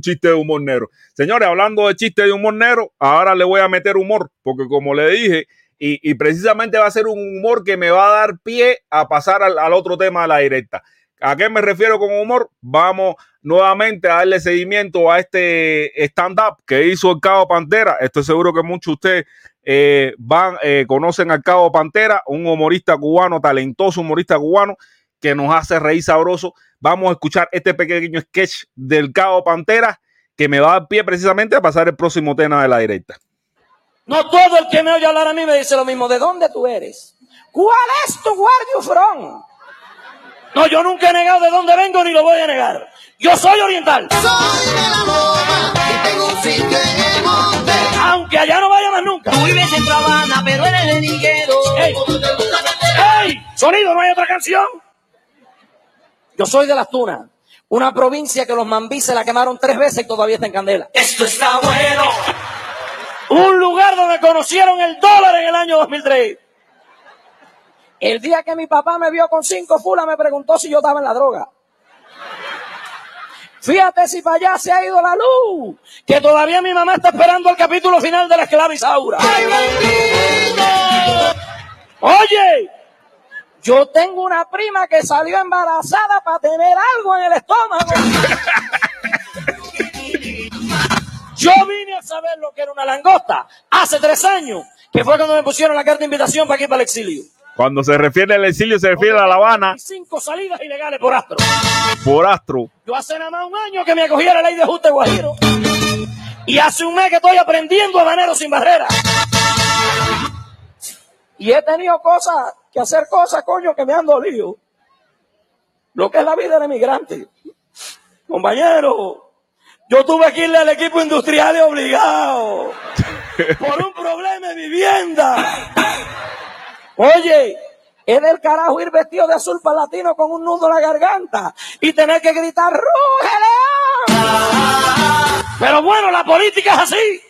chiste de humor negro. Señores, hablando de chiste de humor negro, ahora le voy a meter humor, porque como le dije, y, precisamente va a ser un humor que me va a dar pie a pasar al, otro tema de la directa. ¿A qué me refiero con humor? Vamos nuevamente a darle seguimiento a este stand-up que hizo el Cabo Pantera. Estoy seguro que muchos de ustedes eh, van, eh, conocen al Cabo Pantera, un humorista cubano, talentoso humorista cubano, que nos hace reír sabroso. Vamos a escuchar este pequeño sketch del Cabo Pantera que me va a dar pie precisamente a pasar el próximo tema de la directa. No todo el que me oye hablar a mí me dice lo mismo. ¿De dónde tú eres? ¿Cuál es tu guardia front? No, yo nunca he negado de dónde vengo ni lo voy a negar. Yo soy oriental. Soy de la Loma y tengo un sitio en el monte. Aunque allá no vaya más nunca. Tú vives en Habana, pero eres de Niguero. ¡Ey! ¡Ey! ¡Sonido, no hay otra canción! Yo soy de Las Tunas, una provincia que los mambí se la quemaron tres veces y todavía está en candela. Esto está bueno. Un lugar donde conocieron el dólar en el año 2003. El día que mi papá me vio con cinco fulas me preguntó si yo estaba en la droga. Fíjate si para allá se ha ido la luz, que todavía mi mamá está esperando el capítulo final de la esclava Isaura. Oye, yo tengo una prima que salió embarazada para tener algo en el estómago. <laughs> Yo vine a saber lo que era una langosta hace tres años, que fue cuando me pusieron la carta de invitación para aquí para el exilio. Cuando se refiere al exilio, se refiere a La Habana. Cinco salidas ilegales por astro. Por astro. Yo hace nada más un año que me acogí a la ley de ajuste guajiro. Y hace un mes que estoy aprendiendo a manero sin barrera. Y he tenido cosas, que hacer cosas, coño, que me han dolido. Lo que es la vida del emigrante. Compañero, yo tuve que irle al equipo industrial obligado. por un problema de vivienda. Oye, es del carajo ir vestido de azul palatino con un nudo en la garganta y tener que gritar ¡Ruge! Pero bueno, la política es así.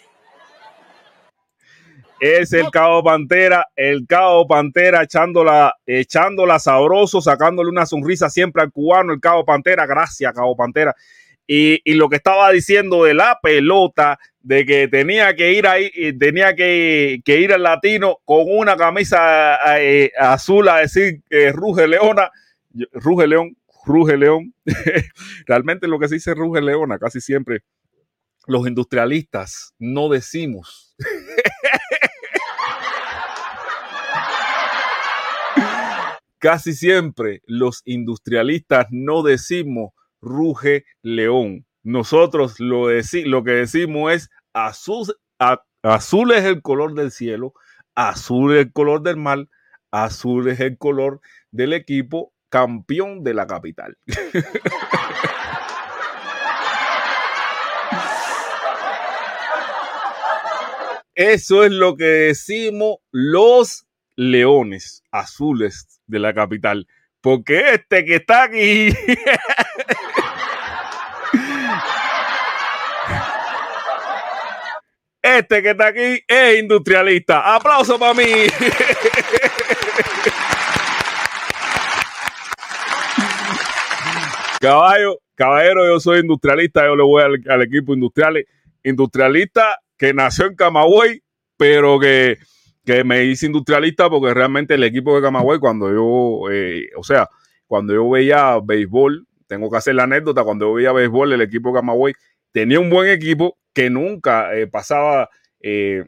Es el Cabo Pantera, el Cabo Pantera echándola, echándola sabroso, sacándole una sonrisa siempre al cubano, el Cabo Pantera, gracias Cabo Pantera. Y, y, lo que estaba diciendo de la pelota, de que tenía que ir ahí, tenía que, que ir al latino con una camisa eh, azul a decir que ruge leona, ruge león, ruge león. <laughs> Realmente lo que se dice ruge leona, casi siempre los industrialistas no decimos. <laughs> casi siempre los industrialistas no decimos ruge león. Nosotros lo, lo que decimos es azul, azul es el color del cielo, azul es el color del mar, azul es el color del equipo campeón de la capital. <laughs> Eso es lo que decimos los leones azules de la capital. Porque este que está aquí Este que está aquí es industrialista. Aplauso para mí. Caballo, caballero, yo soy industrialista, yo le voy al, equipo industrial, industrialista que nació en Camagüey, pero que, me hice industrialista porque realmente el equipo de Camagüey, cuando yo, eh, o sea, cuando yo veía béisbol, tengo que hacer la anécdota, cuando yo veía béisbol, el equipo de Camagüey tenía un buen equipo que nunca eh, pasaba, eh,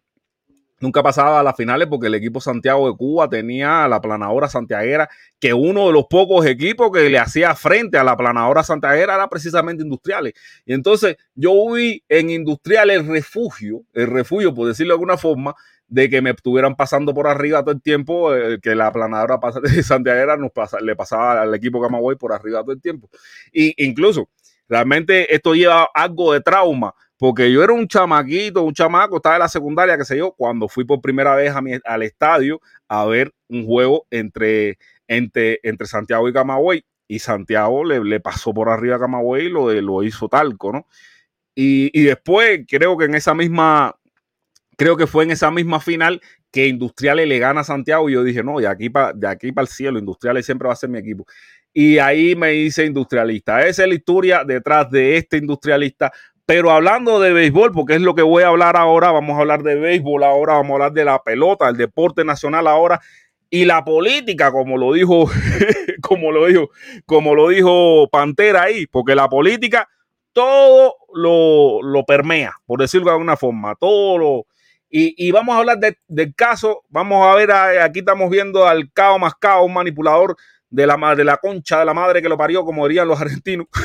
nunca pasaba a las finales porque el equipo Santiago de Cuba tenía la planadora santiaguera, que uno de los pocos equipos que le hacía frente a la planadora santiaguera era precisamente Industriales. Y entonces yo vi en Industriales el refugio, el refugio, por decirlo de alguna forma, de que me estuvieran pasando por arriba todo el tiempo, eh, que la planadora <laughs> de Santiaguera nos le pasaba al equipo Camagüey por arriba todo el tiempo. Y incluso, realmente esto lleva algo de trauma porque yo era un chamaquito, un chamaco, estaba en la secundaria, qué sé yo, cuando fui por primera vez a mi, al estadio a ver un juego entre, entre, entre Santiago y Camagüey. Y Santiago le, le, pasó por arriba a Camagüey y lo, lo hizo talco, ¿no? Y, y, después creo que en esa misma, creo que fue en esa misma final que Industriales le gana a Santiago y yo dije, no, de aquí para para el cielo, Industriales siempre va a ser mi equipo. Y ahí me hice industrialista. Esa es la historia detrás de este industrialista pero hablando de béisbol, porque es lo que voy a hablar ahora, vamos a hablar de béisbol ahora, vamos a hablar de la pelota, el deporte nacional ahora y la política, como lo dijo, <laughs> como lo dijo, como lo dijo Pantera ahí, porque la política todo lo, permea, por decirlo de alguna forma, todo lo, y, vamos a hablar del caso, vamos a ver, aquí estamos viendo al cao más cao, un manipulador de la, de la concha de la madre que lo parió, como dirían los argentinos. <laughs>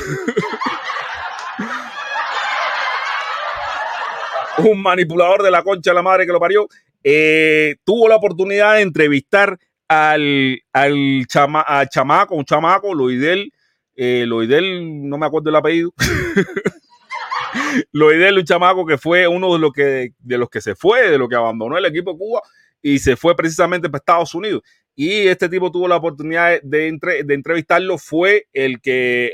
un manipulador de la concha de la madre que lo parió, eh, tuvo la oportunidad de entrevistar al, al chama, chamaco, un chamaco, Loidel, eh, no me acuerdo el apellido. <laughs> Loidel, un chamaco que fue uno de los que, de los que se fue, de los que abandonó el equipo Cuba y se fue precisamente para Estados Unidos. Y este tipo tuvo la oportunidad de, de entrevistarlo, fue el que,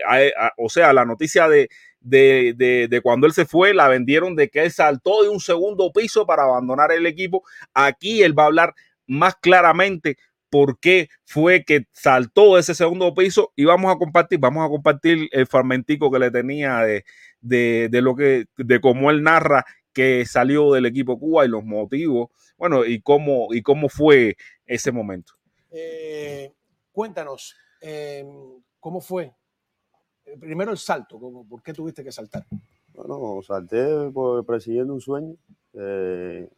o sea, la noticia de, de, de, cuando él se fue, la vendieron de que él saltó de un segundo piso para abandonar el equipo. Aquí él va a hablar más claramente por qué fue que saltó de ese segundo piso y vamos a compartir, vamos a compartir el fragmentico que le tenía de, de, de lo que, de cómo él narra que salió del equipo Cuba y los motivos, bueno, y cómo, y cómo fue ese momento. Eh, cuéntanos, eh, ¿cómo fue primero el salto, ¿por qué tuviste que saltar? Bueno, salté por persiguiendo un sueño.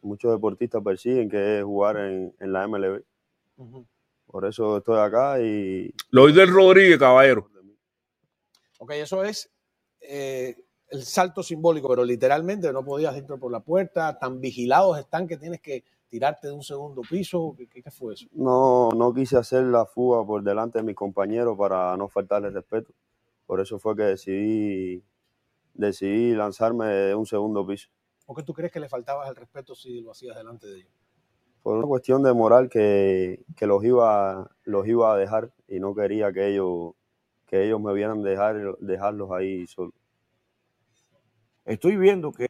muchos deportistas persiguen, que es jugar en, la MLB. Por eso estoy acá y... Lois del Rodríguez, caballero. Ok, eso es eh, el salto simbólico, pero literalmente no podías entrar por la puerta, tan vigilados están que tienes que tirarte de un segundo piso. ¿Qué, qué fue eso? No, no quise hacer la fuga por delante de mis compañeros para no faltarle respeto. Por eso fue que decidí, decidí lanzarme de un segundo piso. ¿Por qué tú crees que le faltabas el respeto si lo hacías delante de ellos? Por una cuestión de moral que, los, iba, los iba a dejar y no quería que ellos, que ellos me vieran dejar, dejarlos ahí solos. Estoy viendo que...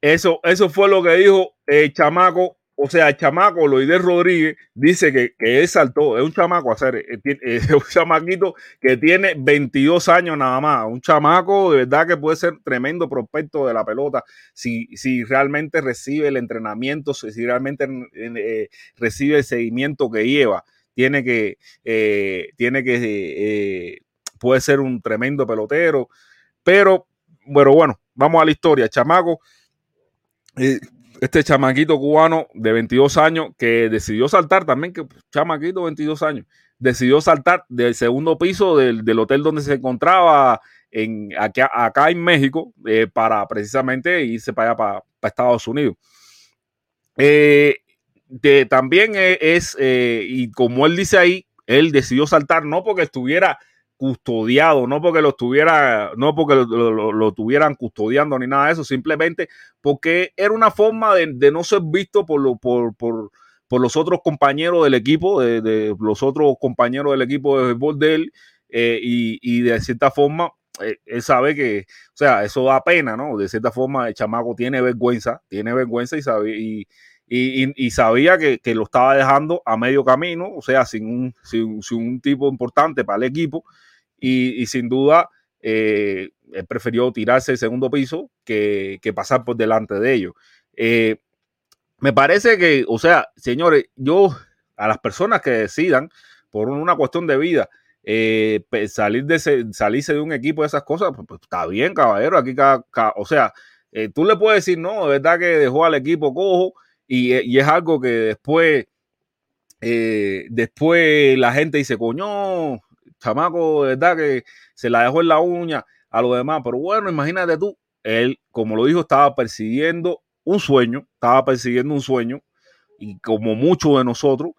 Eso, eso fue lo que dijo el chamaco o sea, el chamaco Loide Rodríguez dice que, que él saltó, es un chamaco hacer, eh, <laughs> es un chamaquito que tiene 22 años nada más, un chamaco de verdad que puede ser tremendo prospecto de la pelota si, si realmente recibe el entrenamiento, si realmente eh, recibe el seguimiento que lleva, tiene que, eh, tiene que, puede ser un tremendo pelotero, pero, bueno, bueno, vamos a la historia, chamaco este chamaquito cubano de 22 años que decidió saltar también, que chamaquito de 22 años, decidió saltar del segundo piso del, hotel donde se encontraba en, acá, acá en México eh, para precisamente irse para allá, para, Estados Unidos. Eh, también es, eh, y como él dice ahí, él decidió saltar no porque estuviera custodiado, no porque lo estuviera, no porque lo, tuvieran custodiando ni nada de eso, simplemente porque era una forma de, no ser visto por, lo, por, por, los otros compañeros del equipo, de, los otros compañeros del equipo de fútbol de él, eh, y, de cierta forma eh, él sabe que, o sea, eso da pena, ¿no? De cierta forma el chamaco tiene vergüenza, tiene vergüenza y sabe, y, y, sabía que, lo estaba dejando a medio camino, o sea, sin un, sin un tipo importante para el equipo y, sin duda eh, él prefirió tirarse el segundo piso que, pasar por delante de ellos. Eh, me parece que, o sea, señores, yo a las personas que decidan por una cuestión de vida eh, salir de salirse de un equipo de esas cosas, pues, pues está bien, caballero. Aquí, o sea, tú le puedes decir, no, de verdad que dejó al equipo cojo y, y es algo que después, después la gente dice, coño, chamaco, verdad que se la dejó en la uña a los demás. Pero bueno, imagínate tú, él, como lo dijo, estaba persiguiendo un sueño, estaba persiguiendo un sueño, y como muchos de nosotros,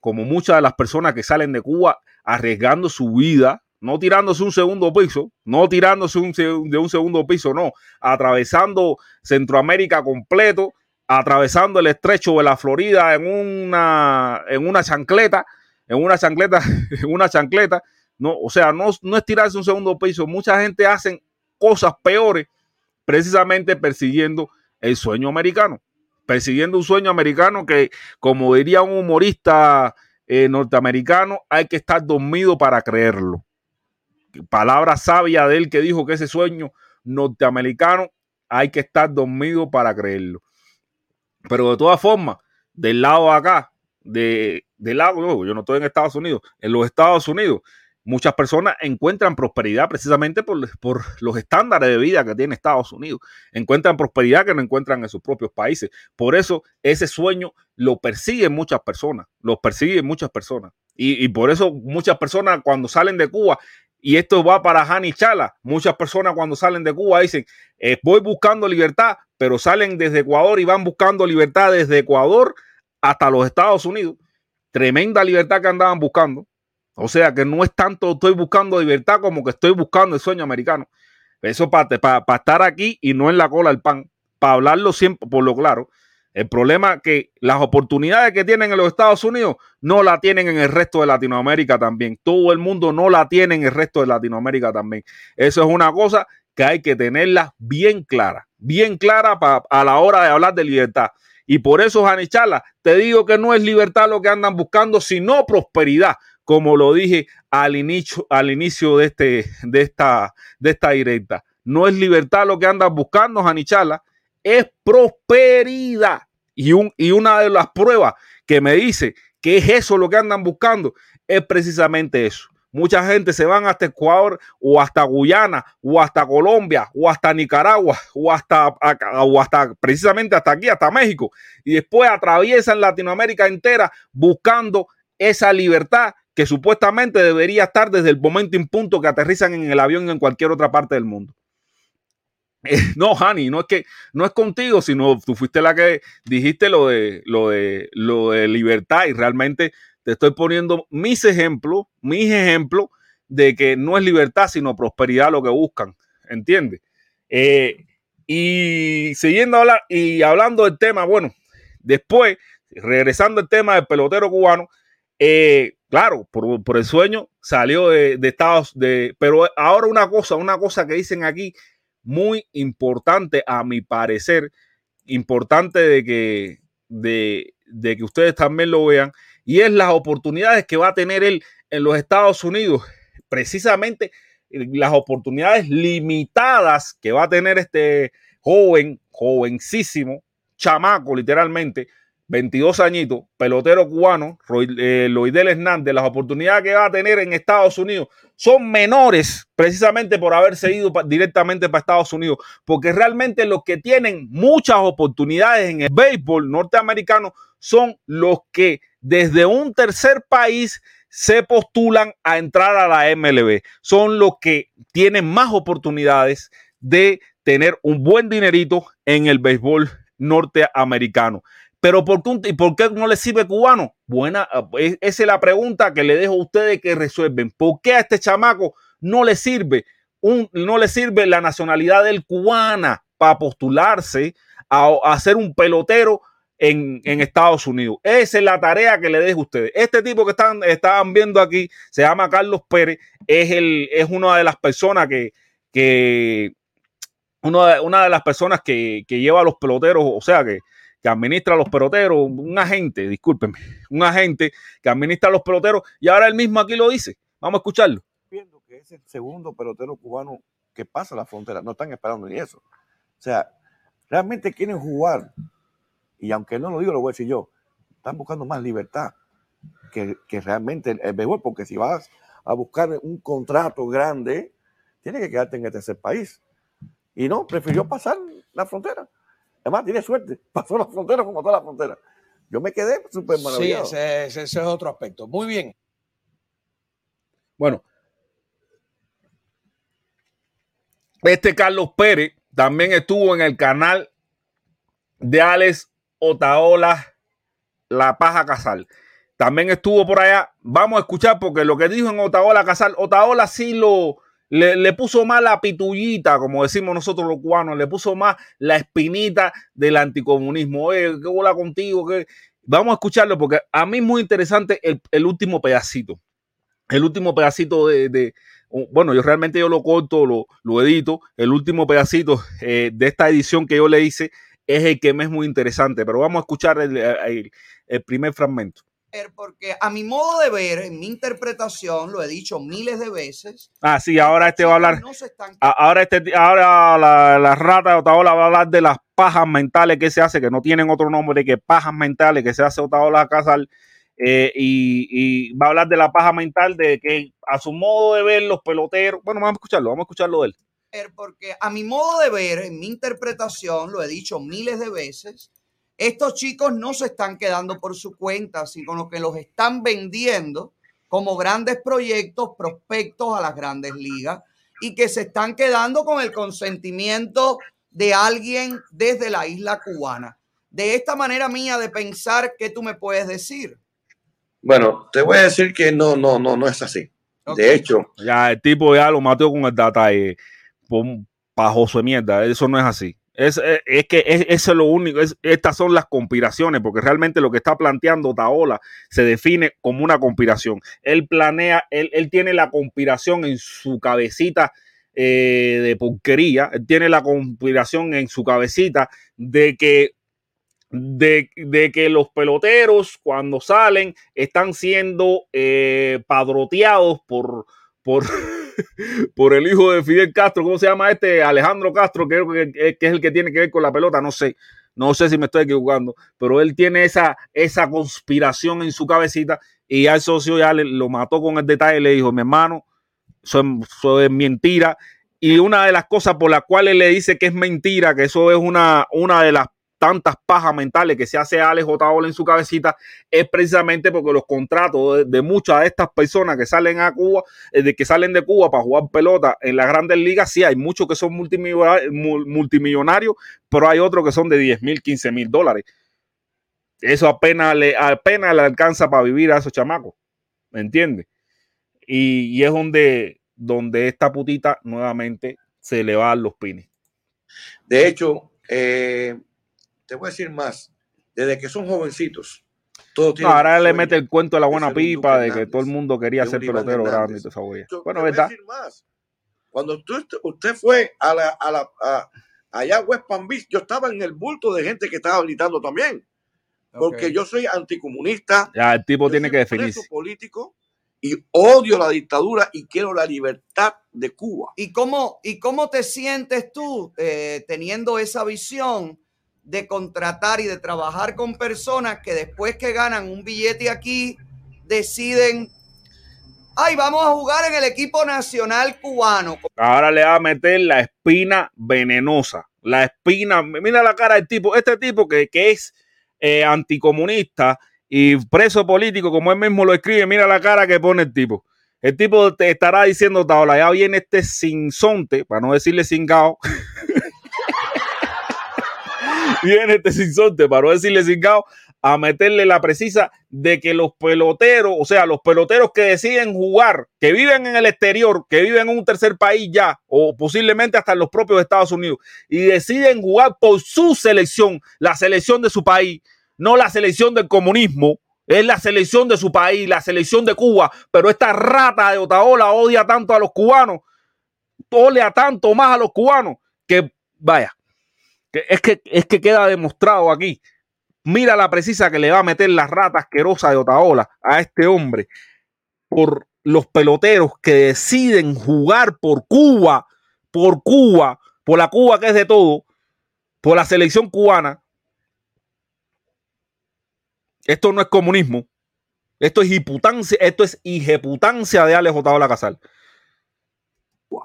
como muchas de las personas que salen de Cuba arriesgando su vida, no tirándose un segundo piso, no tirándose un, de un segundo piso, no, atravesando Centroamérica completo, atravesando el estrecho de la Florida en una, en una chancleta, en una chancleta, <laughs> en una chancleta, no, o sea, no, no es tirarse un segundo piso. Mucha gente hace cosas peores precisamente persiguiendo el sueño americano. Persiguiendo un sueño americano que, como diría un humorista eh, norteamericano, hay que estar dormido para creerlo. Palabra sabia de él que dijo que ese sueño norteamericano hay que estar dormido para creerlo. Pero de todas formas, del lado de acá, de, del lado, yo no estoy en Estados Unidos, en los Estados Unidos, muchas personas encuentran prosperidad precisamente por, los estándares de vida que tiene Estados Unidos. Encuentran prosperidad que no encuentran en sus propios países. Por eso ese sueño lo persiguen muchas personas, lo persiguen muchas personas. Y, por eso muchas personas cuando salen de Cuba, y esto va para Hani Chala, muchas personas cuando salen de Cuba dicen, eh, voy buscando libertad, pero salen desde Ecuador y van buscando libertad desde Ecuador hasta los Estados Unidos. Tremenda libertad que andaban buscando. O sea que no es tanto estoy buscando libertad como que estoy buscando el sueño americano. Eso para, para, estar aquí y no en la cola del pan, para hablarlo siempre por lo claro. El problema es que las oportunidades que tienen en los Estados Unidos no la tienen en el resto de Latinoamérica también. Todo el mundo no la tiene en el resto de Latinoamérica también. Eso es una cosa que hay que tenerla bien clara, bien clara a la hora de hablar de libertad. Y por eso, Janichala, te digo que no es libertad lo que andan buscando, sino prosperidad, como lo dije al inicio, al inicio de, este, de, esta, de esta directa. No es libertad lo que andan buscando, Janichala, es prosperidad. Y, un, y una de las pruebas que me dice que es eso lo que andan buscando es precisamente eso. Mucha gente se van hasta Ecuador o hasta Guyana o hasta Colombia o hasta Nicaragua o hasta, o hasta precisamente hasta aquí, hasta México. Y después atraviesan Latinoamérica entera buscando esa libertad que supuestamente debería estar desde el momento en punto que aterrizan en el avión en cualquier otra parte del mundo. Eh, <laughs> no, Hani, no es que no es contigo, sino tú fuiste la que dijiste lo de lo de lo de libertad y realmente te estoy poniendo mis ejemplos, mis ejemplos de que no es libertad, sino prosperidad lo que buscan. ¿Entiendes? Eh, y siguiendo hablar, y hablando del tema, bueno, después, regresando al tema del pelotero cubano, eh, claro, por, el sueño salió de, Estados de, pero ahora una cosa, una cosa que dicen aquí muy importante a mi parecer, importante de que, de, de que ustedes también lo vean, y es las oportunidades que va a tener él en los Estados Unidos, precisamente eh, las oportunidades limitadas que va a tener este joven, jovencísimo, chamaco literalmente, 22 añitos, pelotero cubano, eh, Loidel Hernández, las oportunidades que va a tener en Estados Unidos son menores precisamente por haberse ido directamente para Estados Unidos, porque realmente los que tienen muchas oportunidades en el béisbol norteamericano son los que desde un tercer país se postulan a entrar a la MLB. Son los que tienen más oportunidades de tener un buen dinerito en el béisbol norteamericano. Pero ¿por qué, ¿por qué no le sirve cubano? Buena, eh, esa es la pregunta que le dejo a ustedes que resuelven. ¿Por qué a este chamaco no le sirve, un, no le sirve la nacionalidad del cubana para postularse a, a ser un pelotero en, Estados Unidos. Esa es la tarea que le dejo a ustedes. Este tipo que están, estaban viendo aquí se llama Carlos Pérez, es, el, es una de las personas que, que una, de, una de las personas que, lleva a los peloteros, o sea, que, que administra a los peloteros, un agente, discúlpenme, un agente que administra a los peloteros, y ahora él mismo aquí lo dice. Vamos a escucharlo. Viendo que es el segundo pelotero cubano que pasa la frontera, no están esperando ni eso. O sea, realmente quieren jugar y aunque no lo digo, lo voy a decir yo, están buscando más libertad que, realmente el, béisbol, porque si vas a buscar un contrato grande, tienes que quedarte en el tercer país. Y no, prefirió pasar la frontera. Además, tiene suerte, <laughs> pasó la frontera como toda la frontera. Yo me quedé súper maravillado. Sí, ese, es otro aspecto. Muy bien. Bueno, este Carlos Pérez también estuvo en el canal de Alex Otaola La Paja Casal. También estuvo por allá. Vamos a escuchar porque lo que dijo en Otaola Casal, Otaola sí lo le, puso más la pitullita, como decimos nosotros los cubanos, le puso más la espinita del anticomunismo. Oye, qué bola contigo. Vamos a escucharlo porque a mí es muy interesante el, último pedacito. El último pedacito de, bueno, yo realmente yo lo corto, lo, edito. El último pedacito eh, de esta edición que yo le hice es el que me es muy interesante, pero vamos a escuchar el, primer fragmento. Porque a mi modo de ver, en mi interpretación, lo he dicho miles de veces. Ah, sí, ahora este va a hablar. ahora este, ahora la, rata de Otaola va a hablar de las pajas mentales que se hace, que no tienen otro nombre que pajas mentales que se hace Otaola Casal. Eh, y, y, va a hablar de la paja mental de que a su modo de ver los peloteros. Bueno, vamos a escucharlo, vamos a escucharlo de él porque a mi modo de ver, en mi interpretación, lo he dicho miles de veces, estos chicos no se están quedando por su cuenta, sino que los están vendiendo como grandes proyectos, prospectos a las grandes ligas y que se están quedando con el consentimiento de alguien desde la isla cubana. De esta manera mía de pensar, ¿qué tú me puedes decir? Bueno, te voy a decir que no, no, no, no es así. De hecho, Ya, el tipo ya lo mató con el data y pajoso de mierda. Eso no es así. Es, es, es que es, eso es lo único. Es, estas son las conspiraciones, porque realmente lo que está planteando Taola se define como una conspiración. Él planea, él, él tiene la conspiración en su cabecita eh, de porquería. Él tiene la conspiración en su cabecita de que de, de, que los peloteros cuando salen están siendo eh, padroteados por, por, <laughs> <laughs> por el hijo de Fidel Castro, ¿cómo se llama este? Alejandro Castro, creo que, que, es el que tiene que ver con la pelota, no sé, no sé si me estoy equivocando, pero él tiene esa, esa conspiración en su cabecita y al socio ya le, lo mató con el detalle le dijo, mi hermano, eso, eso es mentira. Y una de las cosas por las cuales le dice que es mentira, que eso es una, una de las tantas pajas mentales que se hace Alex J. en su cabecita es precisamente porque los contratos de, muchas de estas personas que salen a Cuba, eh, de que salen de Cuba para jugar pelota en las grandes ligas, sí hay muchos que son multimillonarios, pero hay otros que son de 10 mil, 15 mil dólares. Eso apenas le, apenas le alcanza para vivir a esos chamacos. ¿Me entiendes? Y, y, es donde, donde esta putita nuevamente se le va a los pines. De hecho, eh, te voy a decir más, desde que son jovencitos, todo no, ahora le mete el cuento de la buena pipa de que todo el mundo quería ser pelotero grande y toda esa Yo, bueno, ¿verdad? Más. Cuando tú, usted fue a la, a la a, allá a West Palm Beach, yo estaba en el bulto de gente que estaba gritando también. Porque okay. yo soy anticomunista. Ya, el tipo tiene que definirse. político y odio la dictadura y quiero la libertad de Cuba. ¿Y cómo, y cómo te sientes tú eh, teniendo esa visión? De contratar y de trabajar con personas que después que ganan un billete aquí deciden, ay, vamos a jugar en el equipo nacional cubano. Ahora le va a meter la espina venenosa, la espina, mira la cara del tipo, este tipo que, que es eh, anticomunista y preso político, como él mismo lo escribe, mira la cara que pone el tipo. El tipo te estará diciendo, Taola, ya viene este sinsonte, para no decirle cingao. <laughs> <laughs> viene este sinsonte, para decirle cingao, a meterle la precisa de que los peloteros, o sea, los peloteros que deciden jugar, que viven en el exterior, que viven en un tercer país ya, o posiblemente hasta en los propios Estados Unidos, y deciden jugar por su selección, la selección de su país, no la selección del comunismo, es la selección de su país, la selección de Cuba, pero esta rata de Otaola odia tanto a los cubanos, odia tanto más a los cubanos, que vaya, es, que es que queda demostrado aquí. Mira la precisa que le va a meter la rata asquerosa de Otaola a este hombre por los peloteros que deciden jugar por Cuba, por Cuba, por la Cuba que es de todo, por la selección cubana, esto no es comunismo. Esto es hiputancia, esto es de Alex Otaola Casal.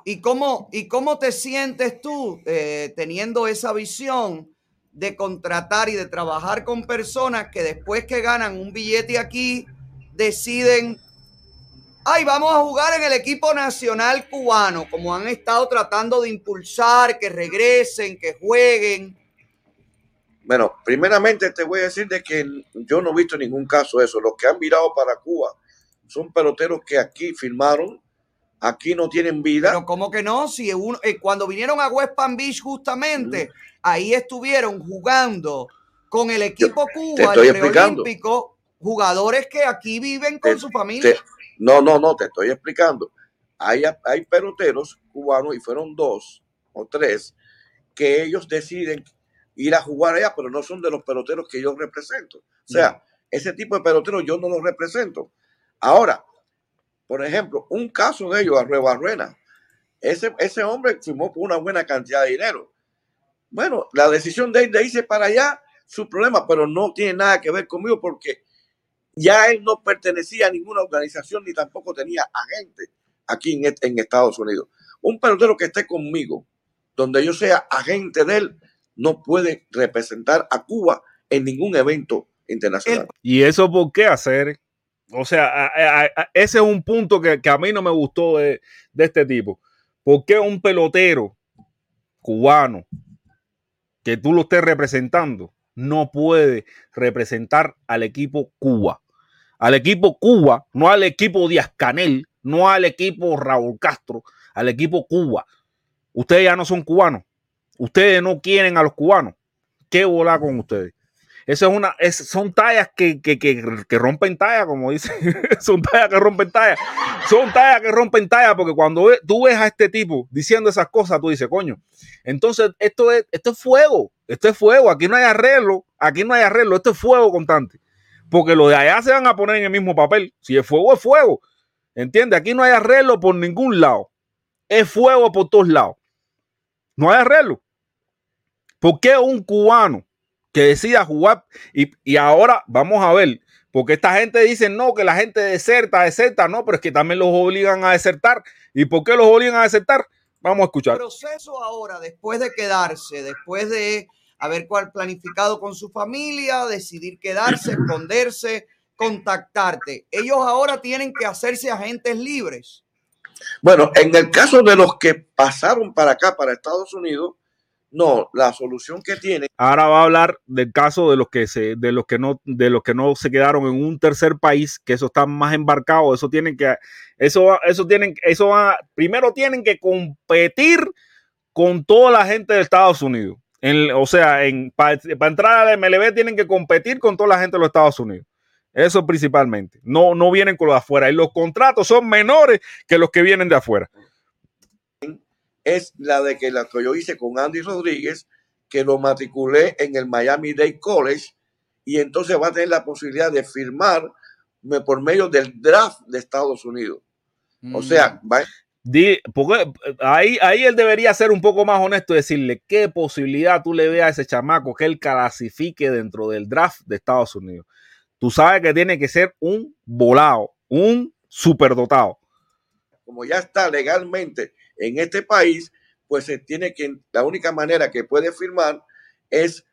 ¿Y cómo, ¿Y cómo te sientes tú eh, teniendo esa visión de contratar y de trabajar con personas que después que ganan un billete aquí deciden, ay, vamos a jugar en el equipo nacional cubano, como han estado tratando de impulsar, que regresen, que jueguen? Bueno, primeramente te voy a decir de que yo no he visto ningún caso de eso. Los que han virado para Cuba son peloteros que aquí firmaron, aquí no tienen vida. Pero ¿cómo que no? Si uno, eh, cuando vinieron a West Palm Beach justamente, mm. ahí estuvieron jugando con el equipo Cuba, el preolímpico, jugadores que aquí viven con te, su familia. Te, no, no, no, te estoy explicando. Hay, hay peloteros cubanos y fueron dos o tres que ellos deciden ir a jugar allá, pero no son de los peloteros que yo represento. O sea, no. ese tipo de peloteros yo no los represento. Ahora, por ejemplo, un caso de ellos, Arruena, ese, ese hombre firmó por una buena cantidad de dinero. Bueno, la decisión de él de irse para allá, su problema, pero no tiene nada que ver conmigo porque ya él no pertenecía a ninguna organización ni tampoco tenía agente aquí en, en Estados Unidos. Un pelotero que esté conmigo, donde yo sea agente de él, no puede representar a Cuba en ningún evento internacional. ¿Y eso por qué hacer? O sea, ese es un punto que, a mí no me gustó de, de este tipo. ¿Por qué un pelotero cubano que tú lo estés representando no puede representar al equipo Cuba? Al equipo Cuba, no al equipo Díaz Canel, no al equipo Raúl Castro, al equipo Cuba. Ustedes ya no son cubanos. Ustedes no quieren a los cubanos. ¿Qué bola con ustedes? Eso es una, es- son tallas que, que, que, que rompen talla, como dice. <laughs> son tallas que rompen talla. Son tallas que rompen talla, porque cuando tú ves a este tipo diciendo esas cosas, tú dices, coño. Entonces, esto es, esto es fuego. Esto es fuego. Aquí no hay arreglo. Aquí no hay arreglo. Esto es fuego constante. Porque los de allá se van a poner en el mismo papel. Si es fuego, es fuego. ¿Entiendes? Aquí no hay arreglo por ningún lado. Es fuego por todos lados. No hay arreglo. ¿Por qué un cubano que decida jugar? Y, y ahora vamos a ver, porque esta gente dice no, que la gente deserta, deserta, no, pero es que también los obligan a desertar. ¿Y por qué los obligan a desertar? Vamos a escuchar. proceso ahora, después de quedarse, después de haber planificado con su familia, decidir quedarse, <clears throat> esconderse, contactarte. Ellos ahora tienen que hacerse agentes libres. Bueno, en el caso de los que pasaron para acá, para Estados Unidos, no, la solución que tienen Ahora va a hablar del caso de los que se, de los que no, de los que no se quedaron en un tercer país, que eso está más embarcado, eso tienen que, eso, eso tienen, eso va, primero tienen que competir con toda la gente de Estados Unidos. En- o sea, para entrar al MLB tienen que competir con toda la gente de los Estados Unidos. Eso principalmente. No, no vienen con los de afuera. Y los contratos son menores que los que vienen de afuera. Es la de que la que yo hice con Andy Rodríguez, que lo matriculé en el Miami Dade College y entonces va a tener la posibilidad de firmar por medio del draft de Estados Unidos. O sea, va, porque ahí, ahí él debería ser un poco más honesto y decirle qué posibilidad tú le ves a ese chamaco que él clasifique dentro del draft de Estados Unidos. Tú sabes que tiene que ser un volado, un superdotado. como ya está legalmente en este país, pues se tiene que, la única manera que puede firmar es